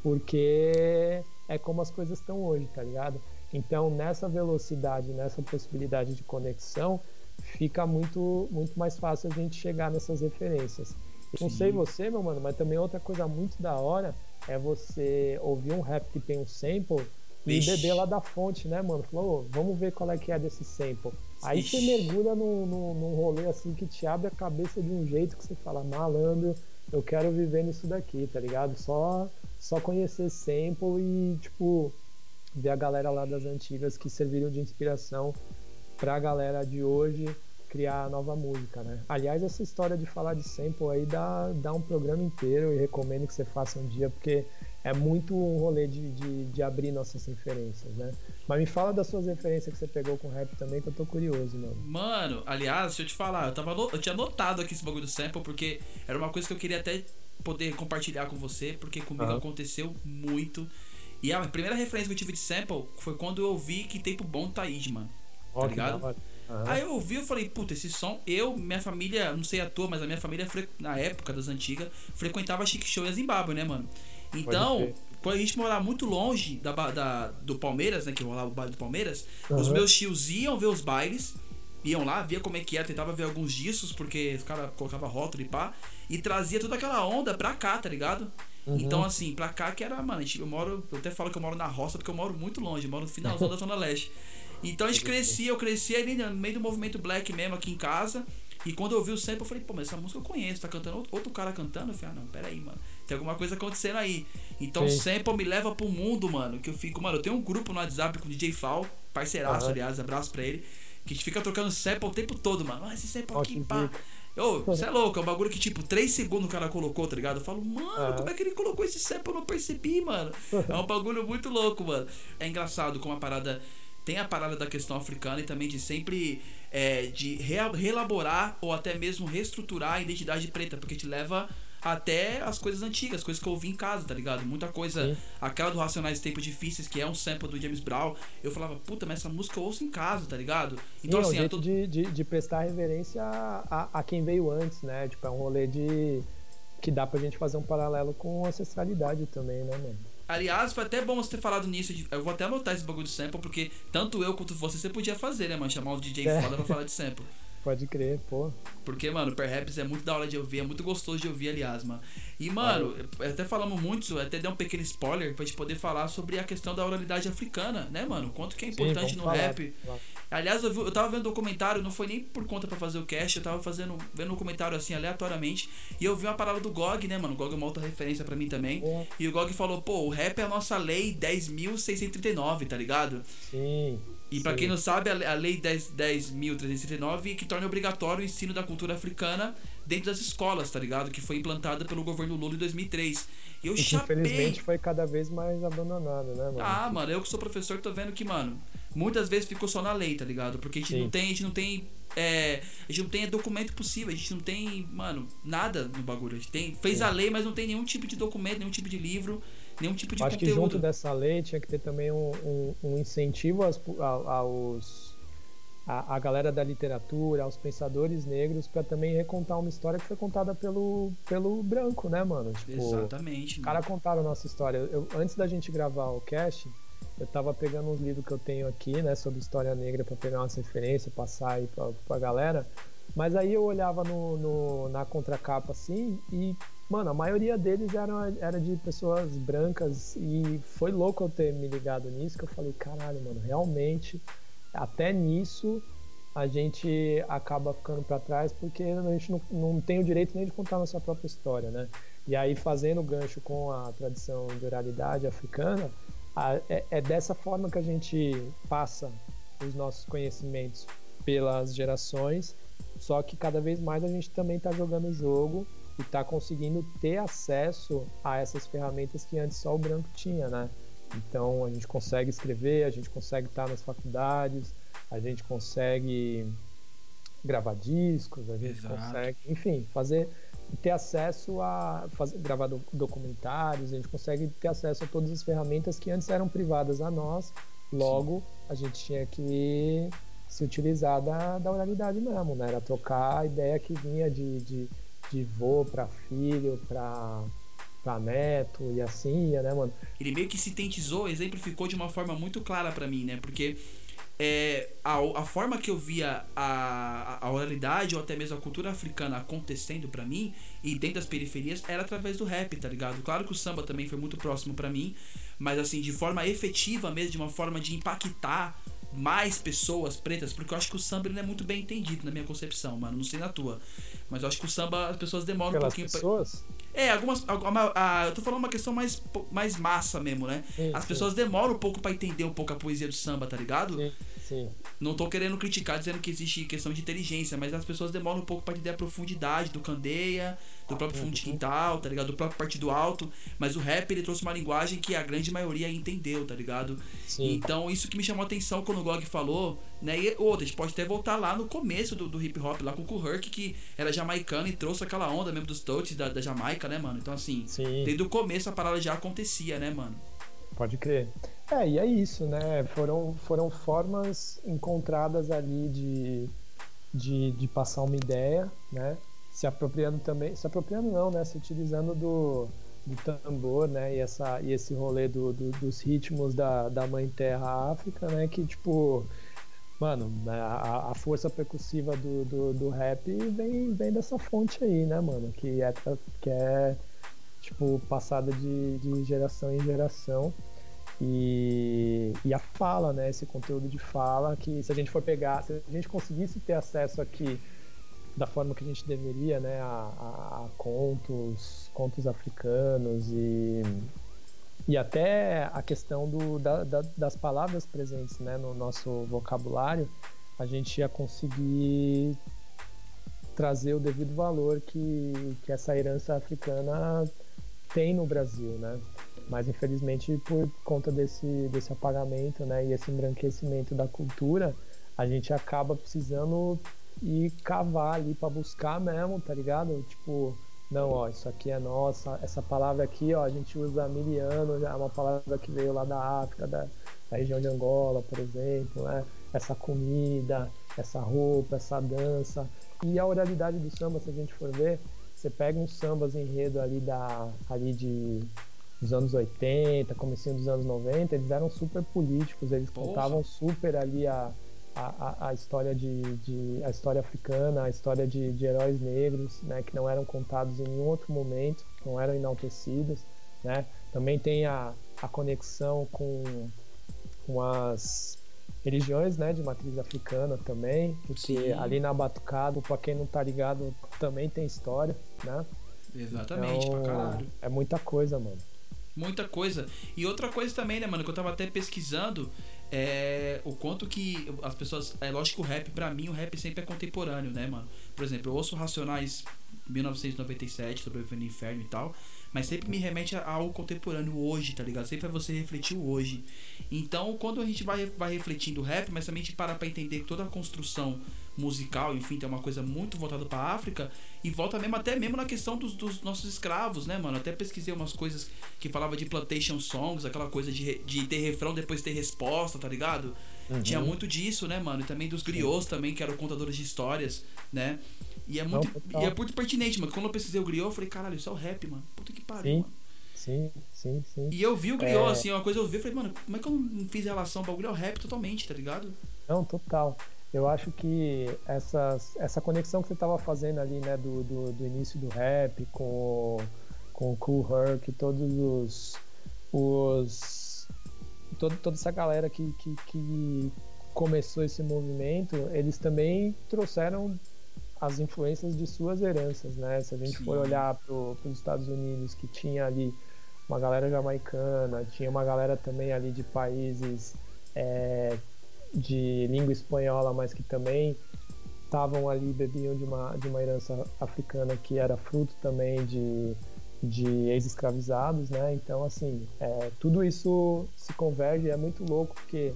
Speaker 2: porque é como as coisas estão hoje, tá ligado? Então, nessa velocidade, nessa possibilidade de conexão, fica muito, muito mais fácil a gente chegar nessas referências. Não sei você, meu mano, mas também outra coisa muito da hora é você ouvir um rap que tem um sample e Ixi. beber lá da fonte, né, mano? Falou, oh, vamos ver qual é que é desse sample. Aí Ixi. você mergulha num, num, num rolê assim que te abre a cabeça de um jeito que você fala, malandro, eu quero viver nisso daqui, tá ligado? Só, só conhecer sample e, tipo, ver a galera lá das antigas que serviram de inspiração para a galera de hoje criar nova música, né? Aliás, essa história de falar de sample aí dá, dá um programa inteiro e recomendo que você faça um dia, porque é muito um rolê de, de, de, abrir nossas referências, né? Mas me fala das suas referências que você pegou com rap também, que eu tô curioso, mano.
Speaker 1: Mano, aliás, deixa eu te falar, eu, tava, eu tinha anotado aqui esse bagulho do sample, porque era uma coisa que eu queria até poder compartilhar com você, porque comigo uhum. aconteceu muito. E a primeira referência que eu tive de sample foi quando eu ouvi que tempo bom tá aí, mano. Tá ligado? Uhum. Aí eu ouvi, eu falei, puta, esse som, eu, minha família, não sei a tua, mas a minha família, na época das antigas, frequentava Chic Show e Zimbábue, né, mano? Então, quando a gente morava muito longe da, da, do Palmeiras, né, que rolava o baile do Palmeiras, uhum. os meus tios iam ver os bailes, iam lá, via como é que era, tentava ver alguns discos, porque os caras colocavam rótulo e pá, e trazia toda aquela onda pra cá, tá ligado? Uhum. Então, assim, pra cá que era, mano, eu moro, eu até falo que eu moro na roça porque eu moro muito longe, moro no finalzão da [laughs] Zona Leste. Então a gente crescia, eu crescia ali no meio do movimento black mesmo aqui em casa. E quando eu ouvi o sample, eu falei, pô, mas essa música eu conheço, tá cantando outro cara cantando. Eu falei, ah, não, pera aí, mano. Tem alguma coisa acontecendo aí. Então Sim. o sample me leva pro mundo, mano. Que eu fico, mano, eu tenho um grupo no WhatsApp com o DJ Fal, parceiraço, uhum. aliás, abraço pra ele. Que a gente fica trocando sample o tempo todo, mano. Ah, esse sample aqui, pá. Ô, você é louco, é um bagulho que, tipo, 3 segundos o cara colocou, tá ligado? Eu falo, mano, como é que ele colocou esse sample? Eu não percebi, mano. É um bagulho muito louco, mano. É engraçado como a parada tem a parada da questão africana e também de sempre é, de reelaborar ou até mesmo reestruturar a identidade preta, porque te leva até as coisas antigas, coisas que eu ouvi em casa, tá ligado? Muita coisa, Sim. aquela do Racionais Tempos Difíceis, que é um sample do James Brown, eu falava, puta, mas essa música eu ouço em casa, tá ligado?
Speaker 2: Então, Sim, assim, é um jeito tô... de, de, de, prestar reverência a, a, quem veio antes, né? Tipo, é um rolê de. que dá pra gente fazer um paralelo com ancestralidade também, né, mano?
Speaker 1: Aliás, foi até bom você ter falado nisso. Eu vou até anotar esse bagulho de sample, porque tanto eu quanto você, você podia fazer, né, mano? Chamar o DJ é. foda pra falar de sample. [laughs]
Speaker 2: Pode crer, pô.
Speaker 1: Porque, mano, Perhaps é muito da hora de ouvir, é muito gostoso de ouvir, aliás, mano. E, mano, até falamos muito, até dei um pequeno spoiler pra gente poder falar sobre a questão da oralidade africana, né, mano? Quanto que é importante Sim, no falar, rap. Falar. Aliás, eu, vi, eu tava vendo um documentário, não foi nem por conta para fazer o cast, eu tava fazendo, vendo um comentário assim, aleatoriamente, e eu vi uma parada do GOG, né, mano? O GOG é uma outra referência para mim também. É. E o GOG falou, pô, o rap é a nossa lei 10.639, tá ligado?
Speaker 2: Sim.
Speaker 1: E para quem não sabe, a Lei 10.339 10 que torna obrigatório o ensino da cultura africana dentro das escolas, tá ligado? Que foi implantada pelo governo Lula em 2003.
Speaker 2: E eu chapei... infelizmente foi cada vez mais abandonado, né, mano?
Speaker 1: Ah, mano, eu que sou professor tô vendo que, mano, muitas vezes ficou só na lei, tá ligado? Porque a gente Sim. não tem, a gente não tem é, a gente não tem documento possível, a gente não tem, mano, nada no bagulho. A gente tem, fez Sim. a lei, mas não tem nenhum tipo de documento, nenhum tipo de livro, nenhum tipo de
Speaker 2: Acho
Speaker 1: conteúdo.
Speaker 2: que junto dessa lei tinha que ter também um, um, um incentivo aos, aos a, a, galera da literatura, aos pensadores negros, para também recontar uma história que foi contada pelo, pelo branco, né, mano?
Speaker 1: Tipo, Exatamente.
Speaker 2: Os caras contaram a nossa história. Eu, antes da gente gravar o cast, eu tava pegando uns livros que eu tenho aqui, né, sobre história negra, para pegar umas referências, passar aí pra, pra galera. Mas aí eu olhava no, no, na contracapa assim e, mano, a maioria deles era, era de pessoas brancas e foi louco eu ter me ligado nisso, que eu falei, caralho, mano, realmente até nisso a gente acaba ficando para trás porque a gente não, não tem o direito nem de contar a nossa própria história, né? E aí, fazendo gancho com a tradição de oralidade africana, a, é, é dessa forma que a gente passa os nossos conhecimentos pelas gerações, só que cada vez mais a gente também está jogando o jogo e está conseguindo ter acesso a essas ferramentas que antes só o branco tinha, né? Então a gente consegue escrever, a gente consegue estar nas faculdades, a gente consegue gravar discos, a gente Exato. consegue, enfim, fazer ter acesso a fazer, gravar documentários, a gente consegue ter acesso a todas as ferramentas que antes eram privadas a nós, logo Sim. a gente tinha que se utilizar da, da oralidade mesmo, né? Era trocar a ideia que vinha de, de, de vô para filho, para pra neto e assim ia, né, mano?
Speaker 1: Ele meio que sintetizou, exemplificou de uma forma muito clara para mim, né? Porque é, a, a forma que eu via a, a oralidade ou até mesmo a cultura africana acontecendo para mim e dentro das periferias era através do rap, tá ligado? Claro que o samba também foi muito próximo para mim, mas assim, de forma efetiva mesmo, de uma forma de impactar mais pessoas pretas, porque eu acho que o samba não é muito bem entendido na minha concepção, mano. Não sei na tua. Mas eu acho que o samba as pessoas demoram
Speaker 2: Pelas
Speaker 1: um pouquinho
Speaker 2: pessoas?
Speaker 1: Pra... É, algumas. Alguma, a, eu tô falando uma questão mais, mais massa mesmo, né? Sim, As sim. pessoas demoram um pouco para entender um pouco a poesia do samba, tá ligado?
Speaker 2: Sim, Sim.
Speaker 1: Não tô querendo criticar dizendo que existe questão de inteligência, mas as pessoas demoram um pouco pra entender a profundidade do Candeia, do próprio fundo de quintal, tá ligado? Do próprio partido alto. Mas o rap ele trouxe uma linguagem que a grande maioria entendeu, tá ligado?
Speaker 2: Sim.
Speaker 1: Então isso que me chamou a atenção quando o Gog falou, né? E outra, a gente pode até voltar lá no começo do, do hip hop, lá com o Herc, que era jamaicano e trouxe aquela onda mesmo dos touches da, da Jamaica, né, mano? Então assim,
Speaker 2: Sim.
Speaker 1: desde o começo a parada já acontecia, né, mano?
Speaker 2: Pode crer. É, e é isso, né? Foram, foram formas encontradas ali de, de, de passar uma ideia, né? Se apropriando também, se apropriando não, né? Se utilizando do, do tambor, né? E, essa, e esse rolê do, do, dos ritmos da, da Mãe Terra África, né? Que, tipo, mano, né, a, a força percussiva do, do, do rap vem, vem dessa fonte aí, né, mano? Que é, que é tipo, passada de, de geração em geração. E, e a fala, né? Esse conteúdo de fala que se a gente for pegar, se a gente conseguisse ter acesso aqui da forma que a gente deveria, né? A, a, a contos, contos africanos e, e até a questão do, da, da, das palavras presentes né, no nosso vocabulário, a gente ia conseguir trazer o devido valor que, que essa herança africana tem no Brasil, né? Mas infelizmente por conta desse, desse apagamento, né, e esse embranquecimento da cultura, a gente acaba precisando ir cavar ali para buscar mesmo, tá ligado? Tipo, não, ó, isso aqui é nossa, essa palavra aqui, ó, a gente usa há mil anos, é uma palavra que veio lá da África, da, da região de Angola, por exemplo, né? Essa comida, essa roupa, essa dança. E a oralidade do samba, se a gente for ver, você pega uns sambas enredo ali da ali de dos anos 80, comecinho dos anos 90, eles eram super políticos, eles
Speaker 1: Porra.
Speaker 2: contavam super ali a, a, a história de, de a história africana, a história de, de heróis negros, né, que não eram contados em nenhum outro momento, não eram enaltecidos, né? Também tem a, a conexão com, com as religiões, né, de matriz africana também, porque
Speaker 1: Sim.
Speaker 2: ali na Batucado, para quem não tá ligado, também tem história, né?
Speaker 1: Exatamente,
Speaker 2: Então,
Speaker 1: pra caralho.
Speaker 2: É muita coisa, mano.
Speaker 1: Muita coisa. E outra coisa também, né, mano, que eu tava até pesquisando é o quanto que as pessoas. É lógico que o rap, pra mim, o rap sempre é contemporâneo, né, mano? Por exemplo, eu ouço Racionais 1997, Sobrevivendo no Inferno e tal, mas sempre me remete a algo contemporâneo hoje, tá ligado? Sempre é você refletir o hoje. Então, quando a gente vai, vai refletindo o rap, mas também a gente para pra entender toda a construção musical, enfim, tem uma coisa muito voltada pra África e volta mesmo até mesmo na questão dos, dos nossos escravos, né, mano? Até pesquisei umas coisas que falava de plantation songs, aquela coisa de, de ter refrão depois ter resposta, tá ligado? Tinha muito disso, né, mano? E também dos griots também, que eram contadores de histórias, né? E é muito,
Speaker 2: total.
Speaker 1: e é muito pertinente, mano. Quando eu pesquisei o griot, eu falei, caralho, isso é o rap, mano. Puta que pariu,
Speaker 2: Sim.
Speaker 1: mano.
Speaker 2: Sim, sim, sim.
Speaker 1: E eu vi o griot,
Speaker 2: É.
Speaker 1: assim, uma coisa eu vi, eu falei, mano, como é que eu não fiz relação? O bagulho é o rap totalmente, tá ligado?
Speaker 2: Não, total. Eu acho que essas, essa conexão que você estava fazendo ali, né, do, do, do início do rap com, o- com o Cool Herc, todos os. os todo, toda essa galera que, que, que começou esse movimento, eles também trouxeram as influências de suas heranças, né? Se a gente
Speaker 1: Sim.
Speaker 2: for olhar para os Estados Unidos, que tinha ali uma galera jamaicana, tinha uma galera também ali de países é, de língua espanhola, mas que também estavam ali, bebiam de uma, de uma herança africana que era fruto também de, de ex-escravizados, né? Então, assim, é, tudo isso se converge, é muito louco, porque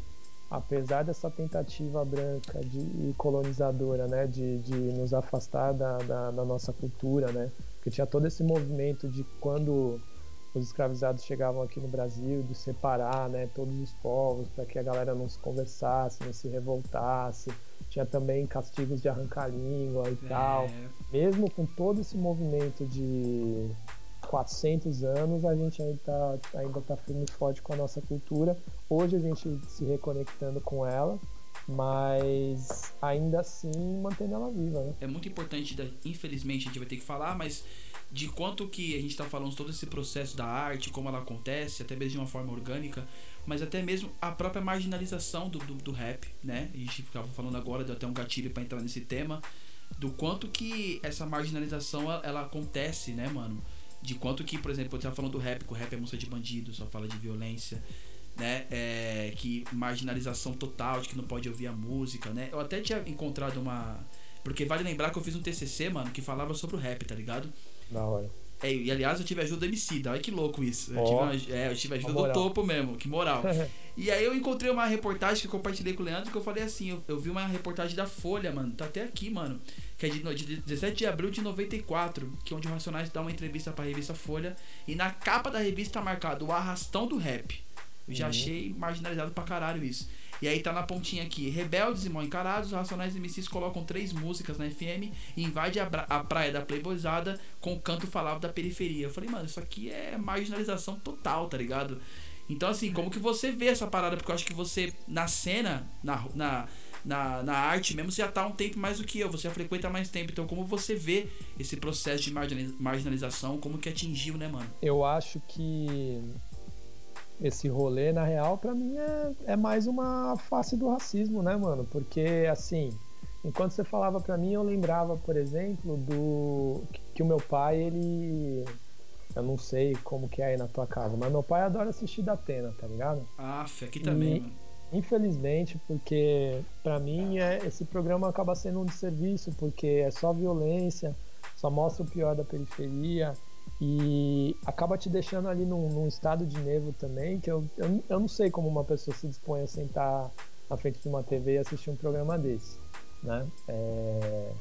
Speaker 2: apesar dessa tentativa branca de, e colonizadora, né, de, de nos afastar da, da, da nossa cultura, né, porque tinha todo esse movimento de quando os escravizados chegavam aqui no Brasil, de separar, né, todos os povos, para que a galera não se conversasse, não se revoltasse, tinha também castigos de arrancar a língua e tal.
Speaker 1: É,
Speaker 2: Mesmo com todo esse movimento de 400 anos, a gente ainda tá, ainda tá e forte com a nossa cultura. Hoje a gente se reconectando com ela, mas ainda assim mantendo ela viva, né?
Speaker 1: é muito importante, infelizmente a gente vai ter que falar, mas de quanto que a gente tá falando todo esse processo da arte, como ela acontece, até mesmo de uma forma orgânica, mas até mesmo a própria marginalização do, do, do rap, né? A gente ficava falando agora, deu até um gatilho pra entrar nesse tema, do quanto que essa marginalização ela, ela acontece, né, mano? De quanto que, por exemplo, você tava falando do rap, que o rap é música de bandido, só fala de violência. né? É, que marginalização total, de que não pode ouvir a música, né? Eu até tinha encontrado uma. Porque vale lembrar que eu fiz um TCC, mano, que falava sobre o rap, tá ligado?
Speaker 2: Da hora.
Speaker 1: É, e aliás, eu tive ajuda do MC, olha que louco isso. Eu,
Speaker 2: Ó.
Speaker 1: tive, uma- é, eu tive ajuda do topo mesmo, que moral. [laughs] E aí eu encontrei uma reportagem que eu compartilhei com o Leandro que eu falei assim, eu, eu vi uma reportagem da Folha, mano, tá até aqui, mano, que é de, de 17 de abril de 94, que é onde o Racionais dá uma entrevista pra revista Folha, e na capa da revista tá marcado o arrastão do rap. Eu já
Speaker 2: Uhum.
Speaker 1: achei marginalizado pra caralho isso. E aí tá na pontinha aqui, rebeldes e mal encarados, os Racionais MCs colocam três músicas na FM e invade a, a praia da Playboyzada com o canto falado da periferia. Eu falei, mano, isso aqui é marginalização total, tá ligado? Então, assim, como que você vê essa parada? Porque eu acho que você, na cena, na, na, na, na arte mesmo, você já tá um tempo mais do que eu, você já frequenta mais tempo. Então, como você vê esse processo de marginali- marginalização, como que atingiu, né, mano?
Speaker 2: Eu acho que esse rolê, na real, pra mim é, é mais uma face do racismo, né, mano? Porque, assim, enquanto você falava pra mim, eu lembrava, por exemplo, do que, o meu pai, ele. Eu não sei como que é aí na tua casa, mas meu pai adora assistir da Atena, tá ligado?
Speaker 1: Aff, aqui também,
Speaker 2: E-
Speaker 1: mano.
Speaker 2: Infelizmente, porque pra mim é, esse programa acaba sendo um desserviço, porque é só violência, só mostra o pior da periferia e acaba te deixando ali num, num estado de nervo também, que eu, eu, eu não sei como uma pessoa se dispõe a sentar na frente de uma TV e assistir um programa desse, né? É,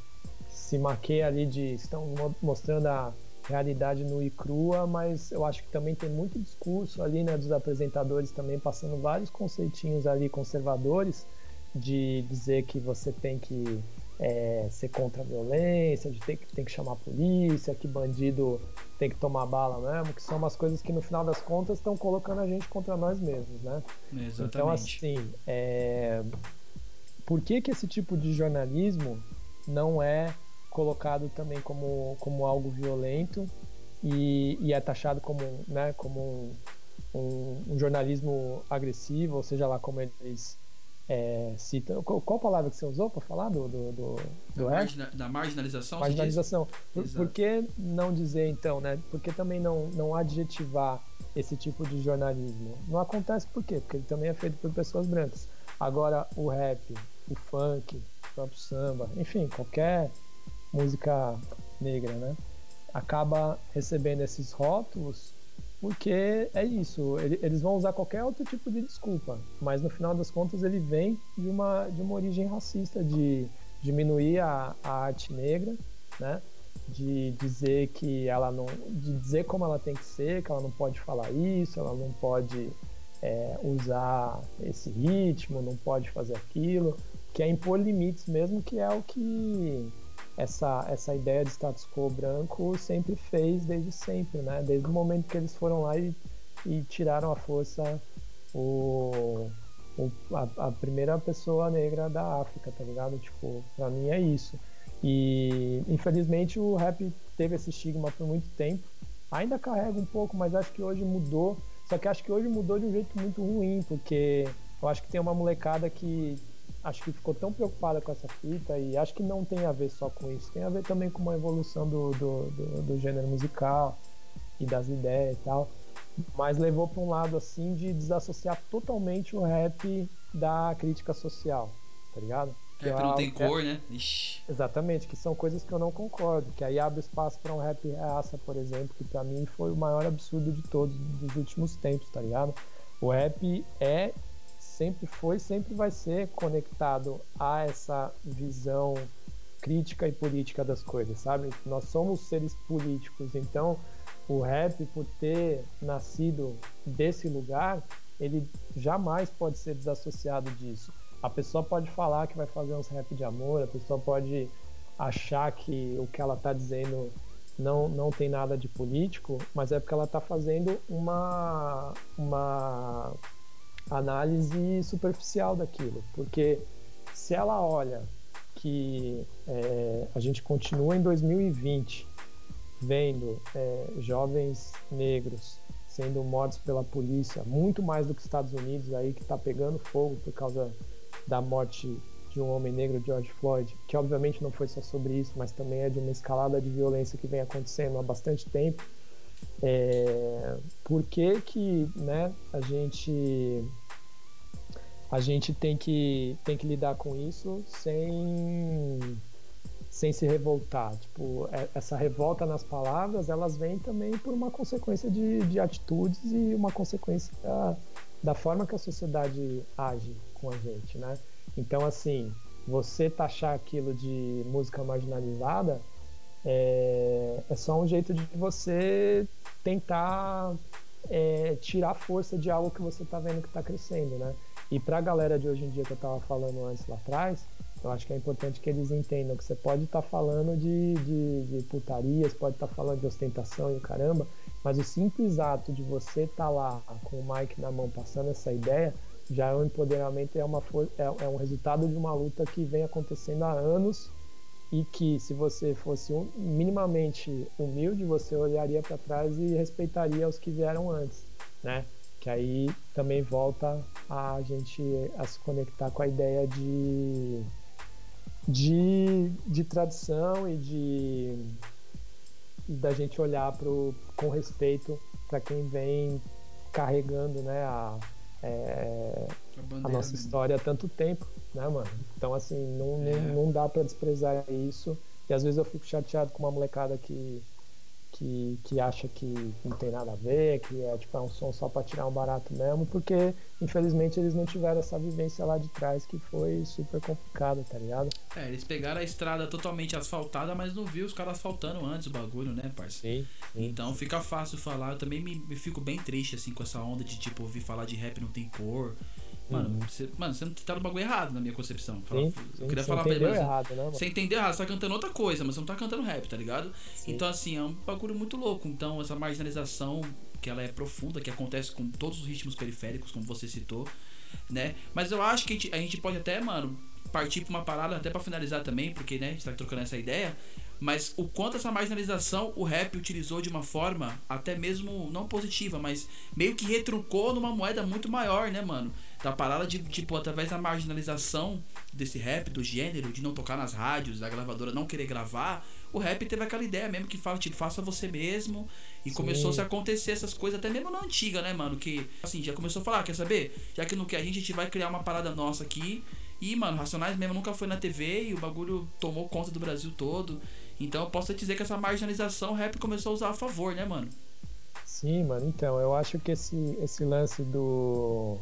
Speaker 2: se maqueia ali de estão mo- mostrando a realidade nua e crua, mas eu acho que também tem muito discurso ali, né, dos apresentadores também passando vários conceitinhos ali conservadores de dizer que você tem que é, ser contra a violência, de ter tem que chamar a polícia, que bandido tem que tomar bala mesmo, que são umas coisas que no final das contas estão colocando a gente contra nós mesmos, né?
Speaker 1: Exatamente.
Speaker 2: Então, assim, é... por que, que esse tipo de jornalismo não é colocado também como, como algo violento e, e é taxado como, né, como um, um, um jornalismo agressivo, ou seja lá como eles é, citam. Qual, qual palavra que você usou para falar do, do, do, do
Speaker 1: da, margina- da marginalização,
Speaker 2: marginalização. Por, por que não dizer então, né? Por que também não, não adjetivar esse tipo de jornalismo? Não acontece por quê? Porque ele também é feito por pessoas brancas. Agora, o rap, o funk, o próprio samba, enfim, qualquer música negra, né? Acaba recebendo esses rótulos porque é isso, ele- eles vão usar qualquer outro tipo de desculpa, mas no final das contas ele vem de uma, de uma origem racista, de diminuir a, a arte negra, né? De dizer que ela não. de dizer como ela tem que ser, que ela não pode falar isso, ela não pode é, usar esse ritmo, não pode fazer aquilo, que é impor limites mesmo, que é o que essa, essa ideia de status quo branco sempre fez desde sempre, né? Desde o momento que eles foram lá e, e tiraram à força o, o- a, a primeira pessoa negra da África, tá ligado? Tipo, pra mim é isso. E infelizmente o rap teve esse estigma por muito tempo. Ainda carrega um pouco, mas acho que hoje mudou. Só que acho que hoje mudou de um jeito muito ruim, porque eu acho que tem uma molecada que acho que ficou tão preocupada com essa fita e acho que não tem a ver só com isso, tem a ver também com uma evolução do, do, do, do gênero musical e das ideias e tal, mas levou para um lado assim de desassociar totalmente o rap da crítica social, tá ligado? Que
Speaker 1: Rap
Speaker 2: é
Speaker 1: não tem
Speaker 2: é-
Speaker 1: cor, né? Ixi.
Speaker 2: Exatamente, que são coisas que eu não concordo, que aí abre espaço para um rap reaça, por exemplo, que pra mim foi o maior absurdo de todos dos últimos tempos, tá ligado? O rap é sempre foi, sempre vai ser conectado a essa visão crítica e política das coisas, sabe? Nós somos seres políticos, então o rap por ter nascido desse lugar, ele jamais pode ser desassociado disso. A pessoa pode falar que vai fazer uns rap de amor, a pessoa pode achar que o que ela está dizendo não, não tem nada de político, mas é porque ela está fazendo uma, uma análise superficial daquilo. Porque se ela olha que é, a gente continua em 2020 vendo é, jovens negros sendo mortos pela polícia, muito mais do que os Estados Unidos aí que está pegando fogo por causa da morte de um homem negro, George Floyd, que obviamente não foi só sobre isso, mas também é de uma escalada de violência que vem acontecendo há bastante tempo. É, por que que, né, a gente a gente tem que tem que lidar com isso sem sem se revoltar. Tipo, é, essa revolta nas palavras, elas vêm também por uma consequência de, de atitudes e uma consequência da, da forma que a sociedade age com a gente, né? Então, assim, você taxar aquilo de música marginalizada é, é só um jeito de você tentar é, tirar força de algo que você está vendo que está crescendo, né? E para a galera de hoje em dia que eu estava falando antes lá atrás, eu acho que é importante que eles entendam que você pode estar tá falando de, de, de putaria, você pode estar tá falando de ostentação e o caramba, mas o simples ato de você estar tá lá com o mic na mão passando essa ideia já é um empoderamento, é, uma, é, é um resultado de uma luta que vem acontecendo há anos e que se você fosse um, minimamente humilde, você olharia para trás e respeitaria os que vieram antes, né? Que aí também volta a gente a se conectar com a ideia de de, de tradição e de da gente olhar pro, com respeito para quem vem carregando né, a, é, a, a nossa mesmo. história há tanto tempo, né, mano? Então, assim, não, é. não, não dá para desprezar isso. E às vezes eu fico chateado com uma molecada que que, que acha que não tem nada a ver, que é tipo é um som só para tirar um barato mesmo, porque infelizmente eles não tiveram essa vivência lá de trás que foi super complicado, tá ligado?
Speaker 1: É, eles pegaram a estrada totalmente asfaltada, mas não viu os caras asfaltando antes o bagulho, né, parceiro? Sim, sim. Então fica fácil falar. Eu também me, me, fico bem triste assim com essa onda de tipo ouvir falar de rap não tem cor. Mano, uhum. você, mano, você tá no bagulho errado na minha concepção. Fala, sim, sim, eu queria falar pra ele, mas. Errado, né, você entendeu errado, você tá cantando outra coisa, mas você não tá cantando rap, tá ligado? Sim. Então, assim, é um bagulho muito louco. Então, essa marginalização, que ela é profunda, que acontece com todos os ritmos periféricos, como você citou, né? Mas eu acho que a gente, a gente pode até, mano, partir pra uma parada, até pra finalizar também, porque, né, a gente tá trocando essa ideia mas o quanto essa marginalização o rap utilizou de uma forma até mesmo não positiva, mas meio que retrucou numa moeda muito maior, né, mano? Da parada de, tipo, através da marginalização desse rap, do gênero, de não tocar nas rádios, da gravadora não querer gravar, o rap teve aquela ideia mesmo que fala, tipo, faça você mesmo. E Sim. começou -se a acontecer essas coisas, até mesmo na antiga, né, mano? Que, assim, já começou a falar, quer saber? Já que não quer a gente, a gente vai criar uma parada nossa aqui. E, mano, Racionais mesmo nunca foi na TV e o bagulho tomou conta do Brasil todo. Então eu posso dizer que essa marginalização o rap começou a usar a favor, né, mano?
Speaker 2: Sim, mano. Então, eu acho que esse, esse lance do,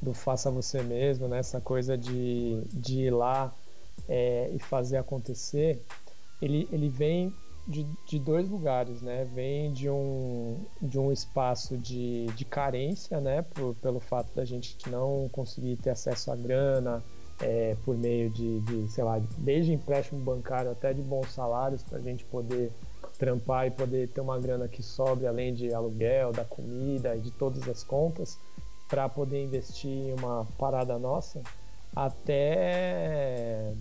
Speaker 2: do faça você mesmo, né? Essa coisa de, de ir lá é, e fazer acontecer, ele, ele vem de, de dois lugares, né? Vem de um, de um espaço de, de carência, né? Por, pelo fato da gente não conseguir ter acesso à grana, é, por meio de, de, sei lá, desde empréstimo bancário até de bons salários para a gente poder trampar e poder ter uma grana que sobre além de aluguel, da comida e de todas as contas para poder investir em uma parada nossa até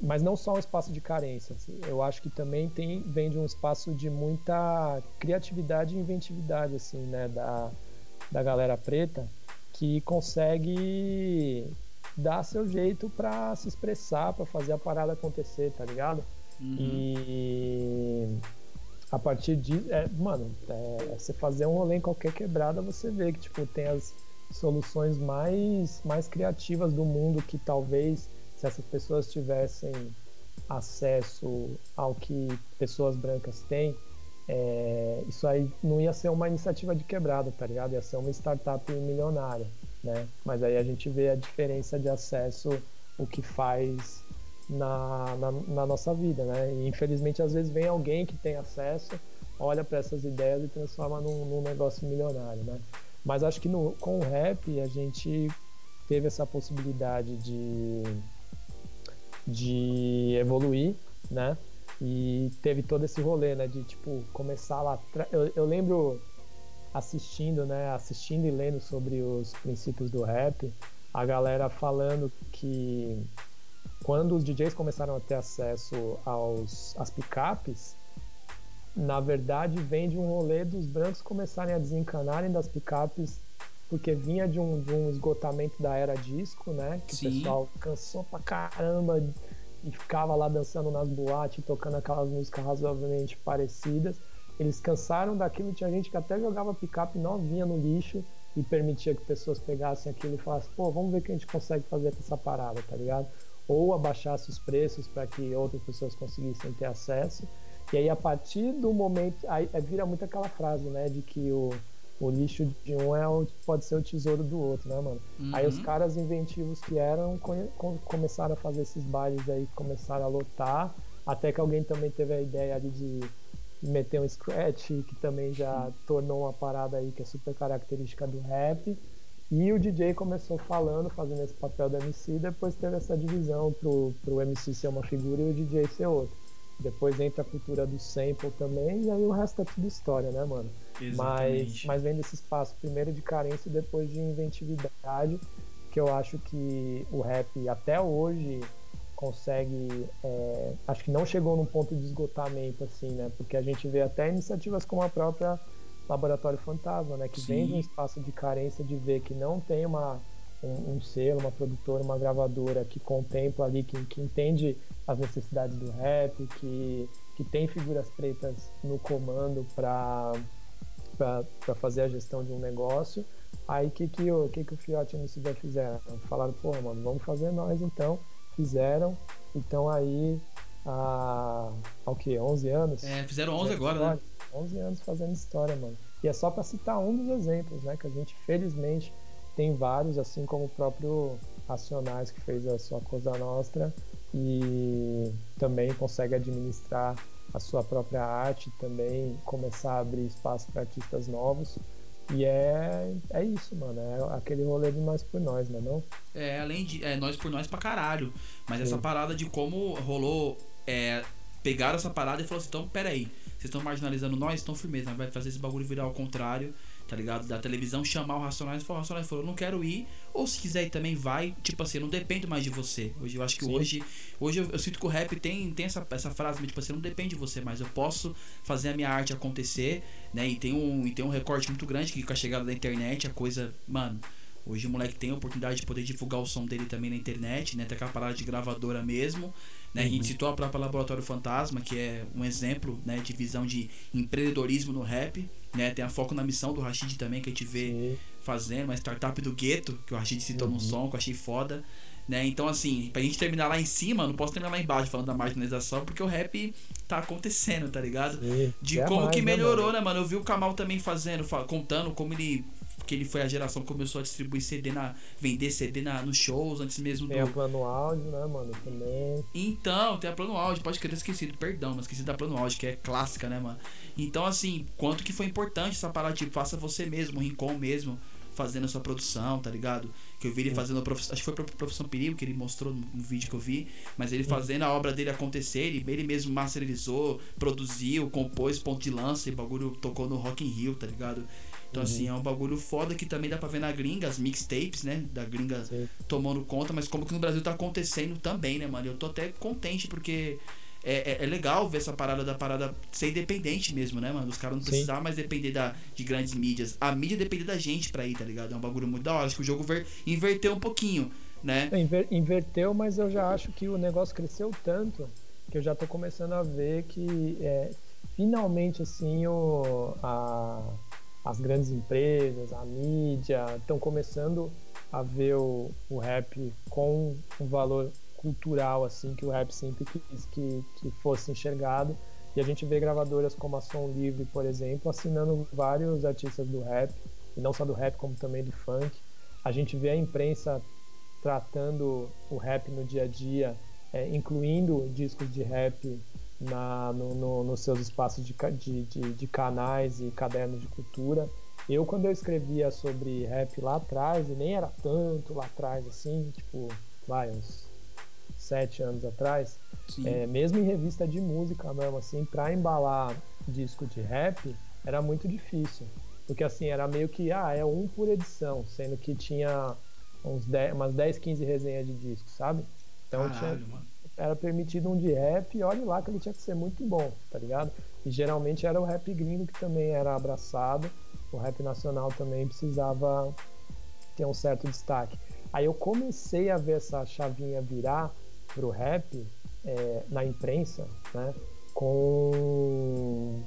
Speaker 2: mas não só um espaço de carência assim. eu acho que também tem vem de um espaço de muita criatividade e inventividade assim né da, da galera preta que consegue dá seu jeito para se expressar, para fazer a parada acontecer, tá ligado? Uhum. E a partir de. É, mano, é, você fazer um rolê em qualquer quebrada, você vê que tipo, tem as soluções mais, mais criativas do mundo que talvez se essas pessoas tivessem acesso ao que pessoas brancas têm, é, isso aí não ia ser uma iniciativa de quebrada, tá ligado? Ia ser uma startup milionária né? Mas aí a gente vê a diferença de acesso, o que faz na, na, na nossa vida, né? E infelizmente às vezes vem alguém que tem acesso, olha para essas ideias e transforma num, num, negócio milionário, né? Mas acho que no, com o rap a gente teve essa possibilidade de, de evoluir, né? E teve todo esse rolê, né? De tipo começar lá. Eu, eu lembro assistindo, né, assistindo e lendo sobre os princípios do rap, a galera falando que quando os DJs começaram a ter acesso aos às picapes, na verdade vem de um rolê dos brancos começarem a desencanarem das picapes porque vinha de um, de um esgotamento da era disco, né? Que Sim. o pessoal cansou pra caramba e ficava lá dançando nas boates, tocando aquelas músicas razoavelmente parecidas eles cansaram daquilo, tinha gente que até jogava picape novinha no lixo e permitia que pessoas pegassem aquilo e falassem, pô, vamos ver o que a gente consegue fazer com essa parada, tá ligado? Ou abaixasse os preços para que outras pessoas conseguissem ter acesso. E aí, a partir do momento. Aí, vira muito aquela frase, né? De que o, o lixo de um é o, pode ser o tesouro do outro, né, mano? Uhum. Aí os caras inventivos que eram começaram a fazer esses bailes aí, começaram a lotar, até que alguém também teve a ideia ali de meter um scratch, que também já tornou uma parada aí que é super característica do rap. E o DJ começou falando, fazendo esse papel do MC, depois teve essa divisão pro, pro MC ser uma figura e o DJ ser outra. Depois entra a cultura do sample também, e aí o resto é tudo história, né, mano? Mas, mas vem desse espaço, primeiro de carência e depois de inventividade, que eu acho que o rap até hoje consegue. É, acho que não chegou num ponto de esgotamento, assim, né? Porque a gente vê até iniciativas como a própria Laboratório Fantasma, né? Que Sim. vem de um espaço de carência de ver que não tem uma um, um, selo, uma produtora, uma gravadora que contempla ali, que, que entende as necessidades do rap, que, que tem figuras pretas no comando para fazer a gestão de um negócio. Aí o que, que, o, que, que o Fiote e o MCB fizeram? Falaram, pô, mano, vamos fazer nós então. Fizeram. Então aí há, há o que? 11 anos?
Speaker 1: É, fizeram 11 agora, né?
Speaker 2: 11 anos fazendo história, mano. E é só para citar um dos exemplos, né? Que a gente felizmente tem vários, assim como o próprio Racionais, que fez a sua Coisa Nostra, e também consegue administrar a sua própria arte, também começar a abrir espaço para artistas novos. E é, é isso, mano. É aquele rolê de nós por nós, né? Não?
Speaker 1: É, além de. É nós por nós pra caralho. Mas Sim. essa parada de como rolou. É, pegaram essa parada e falaram assim: então, peraí, vocês estão marginalizando nós? Então, firmeza, vai fazer esse bagulho virar ao contrário tá ligado? Da televisão chamar o Racionais e falar, o Racionais falou, eu não quero ir, ou se quiser ir também vai, tipo assim, não depende mais de você. Hoje eu acho que Sim. hoje, hoje eu, eu, sinto que o rap tem, tem essa, essa frase, tipo assim, não depende de você, mas eu posso fazer a minha arte acontecer, né? E tem um, e tem um recorte muito grande que com a chegada da internet, a coisa, mano, Hoje o moleque tem a oportunidade de poder divulgar o som dele também na internet, né? Tem aquela parada de gravadora mesmo. Né? Uhum. A gente uhum. citou a própria Laboratório Fantasma, que é um exemplo né, de visão de empreendedorismo no rap. Né? Tem a Foco na Missão do Rashid também, que a gente vê Sim. fazendo, uma startup do gueto, que o Rashid citou uhum. no som, que eu achei foda. Né? Então, assim, pra gente terminar lá em cima, não posso terminar lá embaixo falando da marginalização, porque o rap tá acontecendo, tá ligado? Sim. De é como mais, que né, melhorou, né, mano? Eu vi o Kamal também fazendo, contando como ele que ele foi a geração que começou a distribuir CD na. vender CD na, nos shows antes mesmo
Speaker 2: tem do. Tem a plano áudio, né, mano? Também.
Speaker 1: Então, tem a plano áudio, pode querer esquecido, perdão, mas esqueci da plano áudio, que é clássica, né, mano? Então, assim, quanto que foi importante essa parada, tipo, faça você mesmo, o Rincon mesmo, fazendo a sua produção, tá ligado? Que eu vi ele Sim. fazendo a profissão. Acho que foi pra Profissão Perigo que ele mostrou no, no vídeo que eu vi. Mas ele Sim. fazendo a obra dele acontecer, ele, ele mesmo masterizou, produziu, compôs ponto de lança e o bagulho tocou no Rock in Rio, tá ligado? Então, assim, uhum. assim, é um bagulho foda que também dá pra ver na gringa, as mixtapes, né? Da gringa Sim. tomando conta, mas como que no Brasil tá acontecendo também, né, mano? Eu tô até contente porque é, é, é, legal ver essa parada da parada ser independente mesmo, né, mano? Os caras não precisavam mais depender da, de grandes mídias. A mídia depende da gente pra ir, tá ligado? É um bagulho muito da hora. Acho que o jogo ver, inverteu um pouquinho, né?
Speaker 2: É, inver, inverteu, mas eu já acho que o negócio cresceu tanto que eu já tô começando a ver que é, finalmente, assim, o, a as grandes empresas, a mídia, estão começando a ver o, o rap com um valor cultural, assim, que o rap sempre quis que, que fosse enxergado. E a gente vê gravadoras como a Som Livre, por exemplo, assinando vários artistas do rap, e não só do rap, como também do funk. A gente vê a imprensa tratando o rap no dia a dia, é, incluindo discos de rap na, no, no, nos seus espaços de, de, de, de, canais e cadernos de cultura. Eu, quando eu escrevia sobre rap lá atrás, e nem era tanto lá atrás assim, tipo, vai, uns sete anos atrás, é, mesmo em revista de música mesmo, assim, pra embalar disco de rap, era muito difícil. Porque assim, era meio que, ah, é um por edição, sendo que tinha uns 10, umas 10, 15 resenhas de disco, sabe? Então Caralho, tinha, mano era permitido um de rap e olha lá que ele tinha que ser muito bom, tá ligado? E geralmente era o rap gringo que também era abraçado, o rap nacional também precisava ter um certo destaque. Aí eu comecei a ver essa chavinha virar pro rap é, na imprensa, né? Com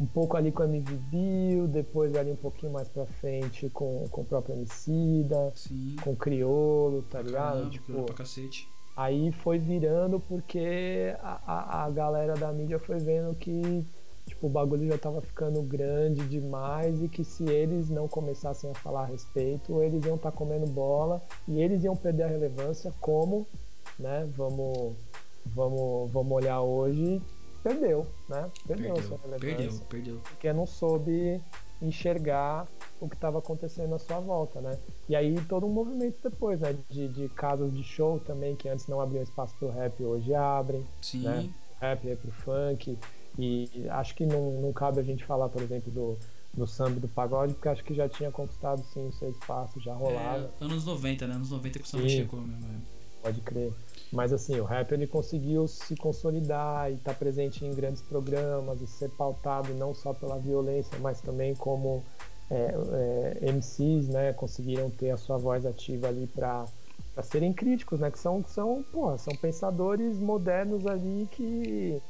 Speaker 2: um pouco ali com a MV Bill, depois ali um pouquinho mais pra frente com, com o próprio Emicida,
Speaker 1: Sim.
Speaker 2: com o Criolo, tá ligado?
Speaker 1: Caramba,
Speaker 2: tipo,
Speaker 1: pra cacete.
Speaker 2: Aí foi virando porque a, a, a galera da mídia foi vendo que tipo, o bagulho já tava ficando grande demais e que se eles não começassem a falar a respeito, eles iam estar tá comendo bola e eles iam perder a relevância como, né, vamos, vamos, vamos olhar hoje, perdeu, né? Perdeu,
Speaker 1: Perdeu,
Speaker 2: sua relevância.
Speaker 1: perdeu, perdeu.
Speaker 2: Porque não soube enxergar o que estava acontecendo à sua volta, né? E aí todo um movimento depois, né? De, de casas de show também, que antes não abriam espaço pro rap, hoje abrem,
Speaker 1: Sim.
Speaker 2: né? O rap é pro funk. E acho que não, não cabe a gente falar, por exemplo, do, do samba do pagode, porque acho que já tinha conquistado sim o seu espaço, já rolava.
Speaker 1: É, anos 90, né? Anos 90 que o samba
Speaker 2: Sim.
Speaker 1: chegou mesmo. é.
Speaker 2: Pode crer. Mas assim, o rap ele conseguiu se consolidar e estar presente em grandes programas e ser pautado não só pela violência, mas também como é, é, MCs, né, conseguiram ter a sua voz ativa ali para serem críticos, né, que são são, porra, são pensadores modernos ali que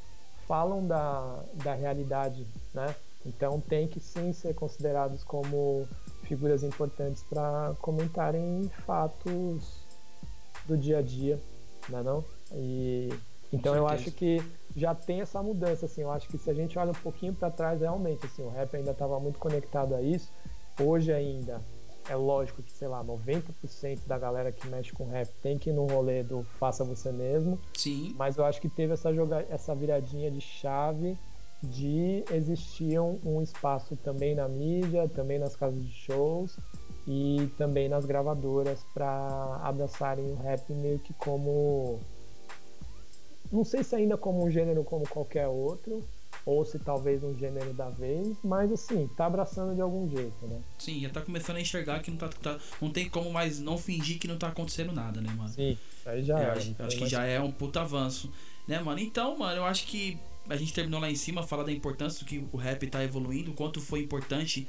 Speaker 2: falam da, da realidade, né? Então tem que sim ser considerados como figuras importantes para comentarem fatos do dia a dia, né não? E então eu acho que já tem essa mudança assim, eu acho que se a gente olha um pouquinho para trás realmente assim, o rap ainda estava muito conectado a isso. Hoje ainda é lógico que, sei lá, 90% da galera que mexe com rap tem que ir no rolê do faça você mesmo,
Speaker 1: Sim.
Speaker 2: mas eu acho que teve essa, joga essa viradinha de chave de existir um, um espaço também na mídia, também nas casas de shows e também nas gravadoras para abraçarem o rap meio que como não sei se ainda como um gênero como qualquer outro ou se talvez um gênero da vez, mas assim, tá abraçando de algum jeito, né?
Speaker 1: Sim, já tá começando a enxergar que não tá, tá- Não tem como mais não fingir que não tá acontecendo nada, né, mano?
Speaker 2: Sim, aí já era,
Speaker 1: acho, acho que
Speaker 2: mais-
Speaker 1: já é um puta avanço, né, mano? Então, mano, eu acho que a gente terminou lá em cima falar da importância do que o rap tá evoluindo, o quanto foi importante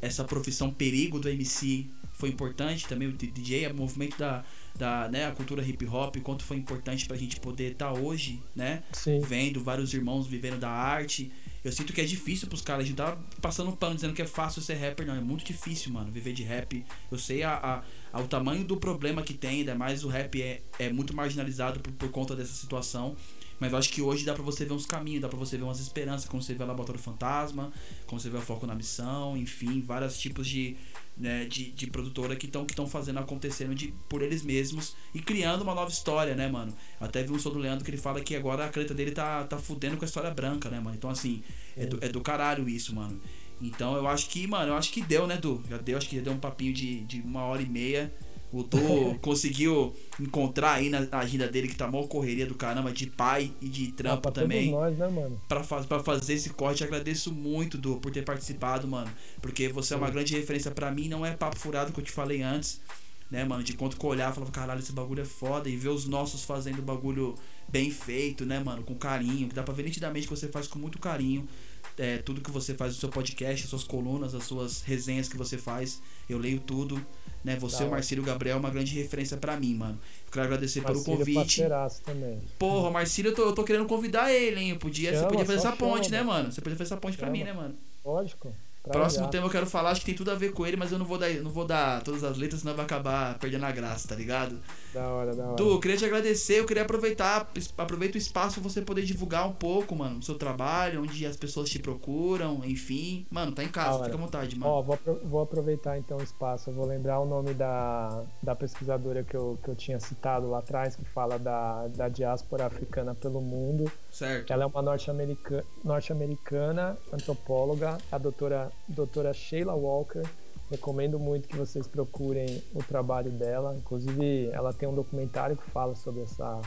Speaker 1: essa profissão perigo do MC foi importante também o DJ, o movimento da, da né, a cultura hip hop, quanto foi importante pra gente poder estar hoje, né,
Speaker 2: Sim.
Speaker 1: vendo vários irmãos vivendo da arte. Eu sinto que é difícil pros caras. A gente tá passando um pano dizendo que é fácil ser rapper, não. É muito difícil, mano, viver de rap. Eu sei a, a- a- o tamanho do problema que tem, ainda mais o rap é, é muito marginalizado por, por conta dessa situação. Mas eu acho que hoje dá pra você ver uns caminhos, dá pra você ver umas esperanças, como você vê o Laboratório Fantasma, como você vê o Foco na Missão, enfim, vários tipos de, né, de, de produtora que estão que fazendo acontecendo de, por eles mesmos e criando uma nova história, né, mano? Até vi um som do Leandro que ele fala que agora a caneta dele tá, tá fudendo com a história branca, né, mano? Então, assim, é do, é do caralho isso, mano. Então eu acho que, mano, eu acho que deu, né, Du? Já deu, acho que já deu um papinho de, de uma hora e meia. O conseguiu encontrar aí na, agenda dele que tá mó correria do caramba de pai e de
Speaker 2: Ah,
Speaker 1: trampo
Speaker 2: pra
Speaker 1: também
Speaker 2: todos nós, né, mano?
Speaker 1: pra, fa pra fazer esse corte. Agradeço muito, Du, por ter participado, mano. Porque você é uma grande referência pra mim. Não é papo furado que eu te falei antes, né, mano? De quanto que eu olhava e falava, caralho, esse bagulho é foda. E ver os nossos fazendo o bagulho bem feito, né, mano? Com carinho. Que dá pra ver nitidamente que você faz com muito carinho. É, tudo que você faz no seu podcast, as suas colunas, as suas resenhas que você faz. Eu leio tudo. Né? Você,
Speaker 2: Da
Speaker 1: o. Marcílio Gabriel, é uma grande referência pra mim, mano. Eu quero agradecer pelo
Speaker 2: Marcílio
Speaker 1: convite.
Speaker 2: também.
Speaker 1: Porra, Marcílio, eu tô, eu tô querendo convidar ele, hein? Eu podia, você
Speaker 2: Chama,
Speaker 1: podia fazer essa ponte,
Speaker 2: chama,
Speaker 1: né,
Speaker 2: mano.
Speaker 1: Você podia fazer essa ponte pra
Speaker 2: Chama.
Speaker 1: mim, né, mano?
Speaker 2: Lógico.
Speaker 1: Próximo
Speaker 2: já.
Speaker 1: tema eu quero falar, acho que tem tudo a ver com ele, mas eu não vou dar, não vou dar todas as letras, senão vai acabar perdendo a graça, tá ligado?
Speaker 2: Da hora, da hora.
Speaker 1: Du, eu queria te agradecer, eu queria aproveitar, aproveita o espaço pra você poder divulgar um pouco, mano, o seu trabalho, onde as pessoas te procuram, enfim. Mano, tá em casa, fica à vontade, mano.
Speaker 2: Ó, vou, vou aproveitar então o espaço. Eu vou lembrar o nome da, da pesquisadora que eu, que eu tinha citado lá atrás, que fala da, da diáspora africana pelo mundo.
Speaker 1: certo.
Speaker 2: Ela é uma norte-americana, norte-americana antropóloga, a doutora, doutora Sheila Walker. Recomendo muito que vocês procurem o trabalho dela. Inclusive, ela tem um documentário que fala sobre essa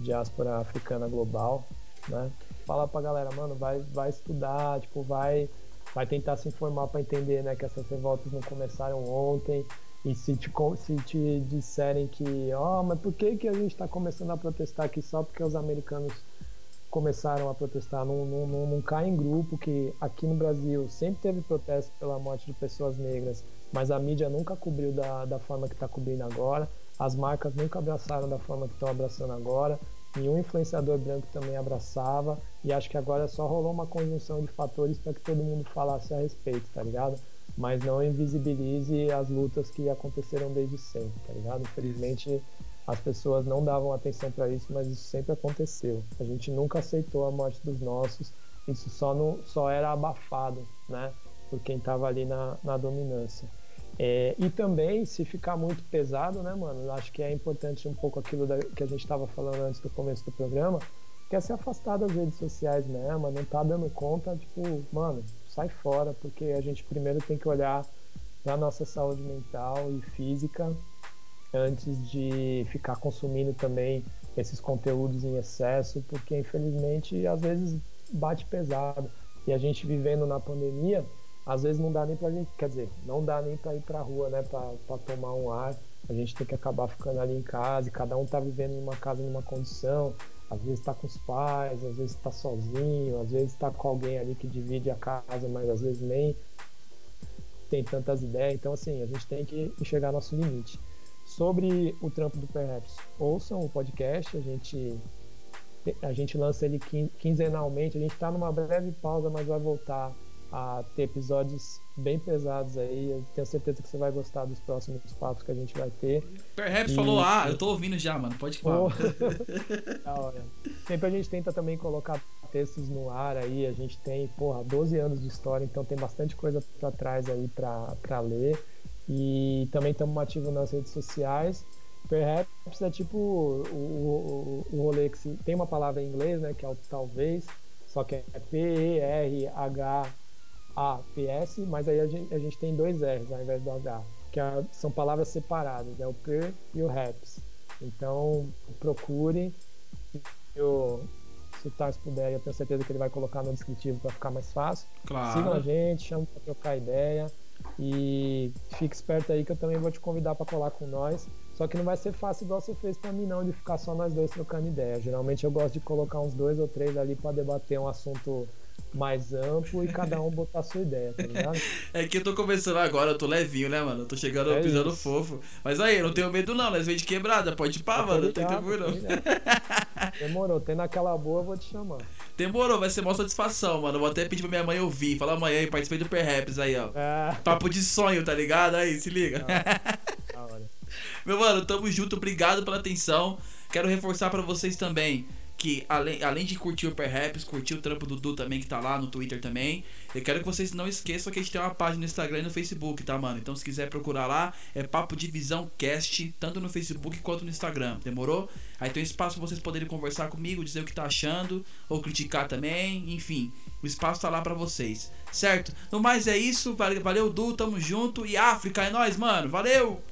Speaker 2: diáspora africana global, né? Fala pra galera, mano, vai, vai estudar, tipo, vai, vai tentar se informar para entender, né, que essas revoltas não começaram ontem. E se te, se te disserem que, ó, mas por que, que a gente está começando a protestar aqui só porque os americanos começaram a protestar? Não, não, não, não cai em grupo que aqui no Brasil sempre teve protesto pela morte de pessoas negras, mas a mídia nunca cobriu da, da forma que está cobrindo agora, as marcas nunca abraçaram da forma que estão abraçando agora. nenhum influenciador branco também abraçava, e acho que agora só rolou uma conjunção de fatores para que todo mundo falasse a respeito, tá ligado? Mas não invisibilize as lutas que aconteceram desde sempre, tá ligado? Infelizmente as pessoas não davam atenção para isso, mas isso sempre aconteceu. A gente nunca aceitou a morte dos nossos, isso só, não, só era abafado, né? Por quem estava ali na, na dominância. É, e também, se ficar muito pesado, né, mano? Acho que é importante um pouco aquilo da, que a gente estava falando antes do começo do programa, que é se afastar das redes sociais mesmo, não tá dando conta, tipo, mano, sai fora, porque a gente primeiro tem que olhar para nossa saúde mental e física antes de ficar consumindo também esses conteúdos em excesso, porque infelizmente às vezes bate pesado. E a gente vivendo na pandemia, às vezes não dá nem pra gente, quer dizer, não dá nem para ir pra rua, né, para tomar um ar. A gente tem que acabar ficando ali em casa, e cada um tá vivendo em uma casa numa condição. Às vezes está com os pais, às vezes está sozinho, às vezes está com alguém ali que divide a casa, mas às vezes nem tem tantas ideias. Então, assim, a gente tem que enxergar nosso limite. Sobre o trampo do Perhaps, ouçam o podcast, a gente a gente lança ele quinzenalmente, a gente está numa breve pausa, mas vai voltar a ter episódios bem pesados aí. Eu tenho certeza que você vai gostar dos próximos papos que a gente vai ter.
Speaker 1: Perhaps e... falou, ah, eu tô ouvindo já, mano. Pode falar. [laughs]
Speaker 2: Sempre a gente tenta também colocar textos no ar aí. A gente tem, porra, 12 anos de história, então tem bastante coisa para trás aí para ler. E também estamos ativos nas redes sociais. Perhaps é tipo o, o, o rolê que se, tem uma palavra em inglês, né, que é o talvez, só que é P-E-R-H a-P-S, mas aí a gente, a gente, tem dois R's ao invés do H, que é, são palavras separadas, é o per e o raps. Então, procure. Eu, se o Tars puder, eu tenho certeza que ele vai colocar no descritivo para ficar mais fácil.
Speaker 1: Claro.
Speaker 2: Sigam a gente, chama para trocar ideia. E fique esperto aí que eu também vou te convidar para colar com nós. Só que não vai ser fácil igual você fez para mim, não, de ficar só nós dois trocando ideia. Geralmente eu gosto de colocar uns dois ou três ali para debater um assunto mais amplo e cada um botar a sua ideia, tá ligado? [laughs]
Speaker 1: é que eu tô começando agora, eu tô levinho, né, mano? Eu tô chegando é pisando isso. fofo. Mas aí, não tenho medo não, nós vem de quebrada, pode ir pá, mano, não tem tempo não.
Speaker 2: Demorou, tendo aquela boa, eu vou te chamar.
Speaker 1: Demorou, vai ser maior satisfação, mano. vou até pedir pra minha mãe ouvir. Fala amanhã aí, participei do Perhaps aí, ó. É. Papo de sonho, tá ligado? Aí, se liga. [laughs] Hora. Meu mano, tamo junto, obrigado pela atenção. Quero reforçar para vocês também que além, além de curtir o Perhaps, curtir o trampo do Du também, que tá lá no Twitter também. Eu quero que vocês não esqueçam que a gente tem uma página no Instagram e no Facebook, tá, mano? Então se quiser procurar lá, é Papo Divisão Cast, tanto no Facebook quanto no Instagram, demorou? Aí tem um espaço pra vocês poderem conversar comigo, dizer o que tá achando, ou criticar também, enfim. O espaço tá lá pra vocês, certo? No mais é isso, valeu, Du, tamo junto. E África é nóis, mano, valeu!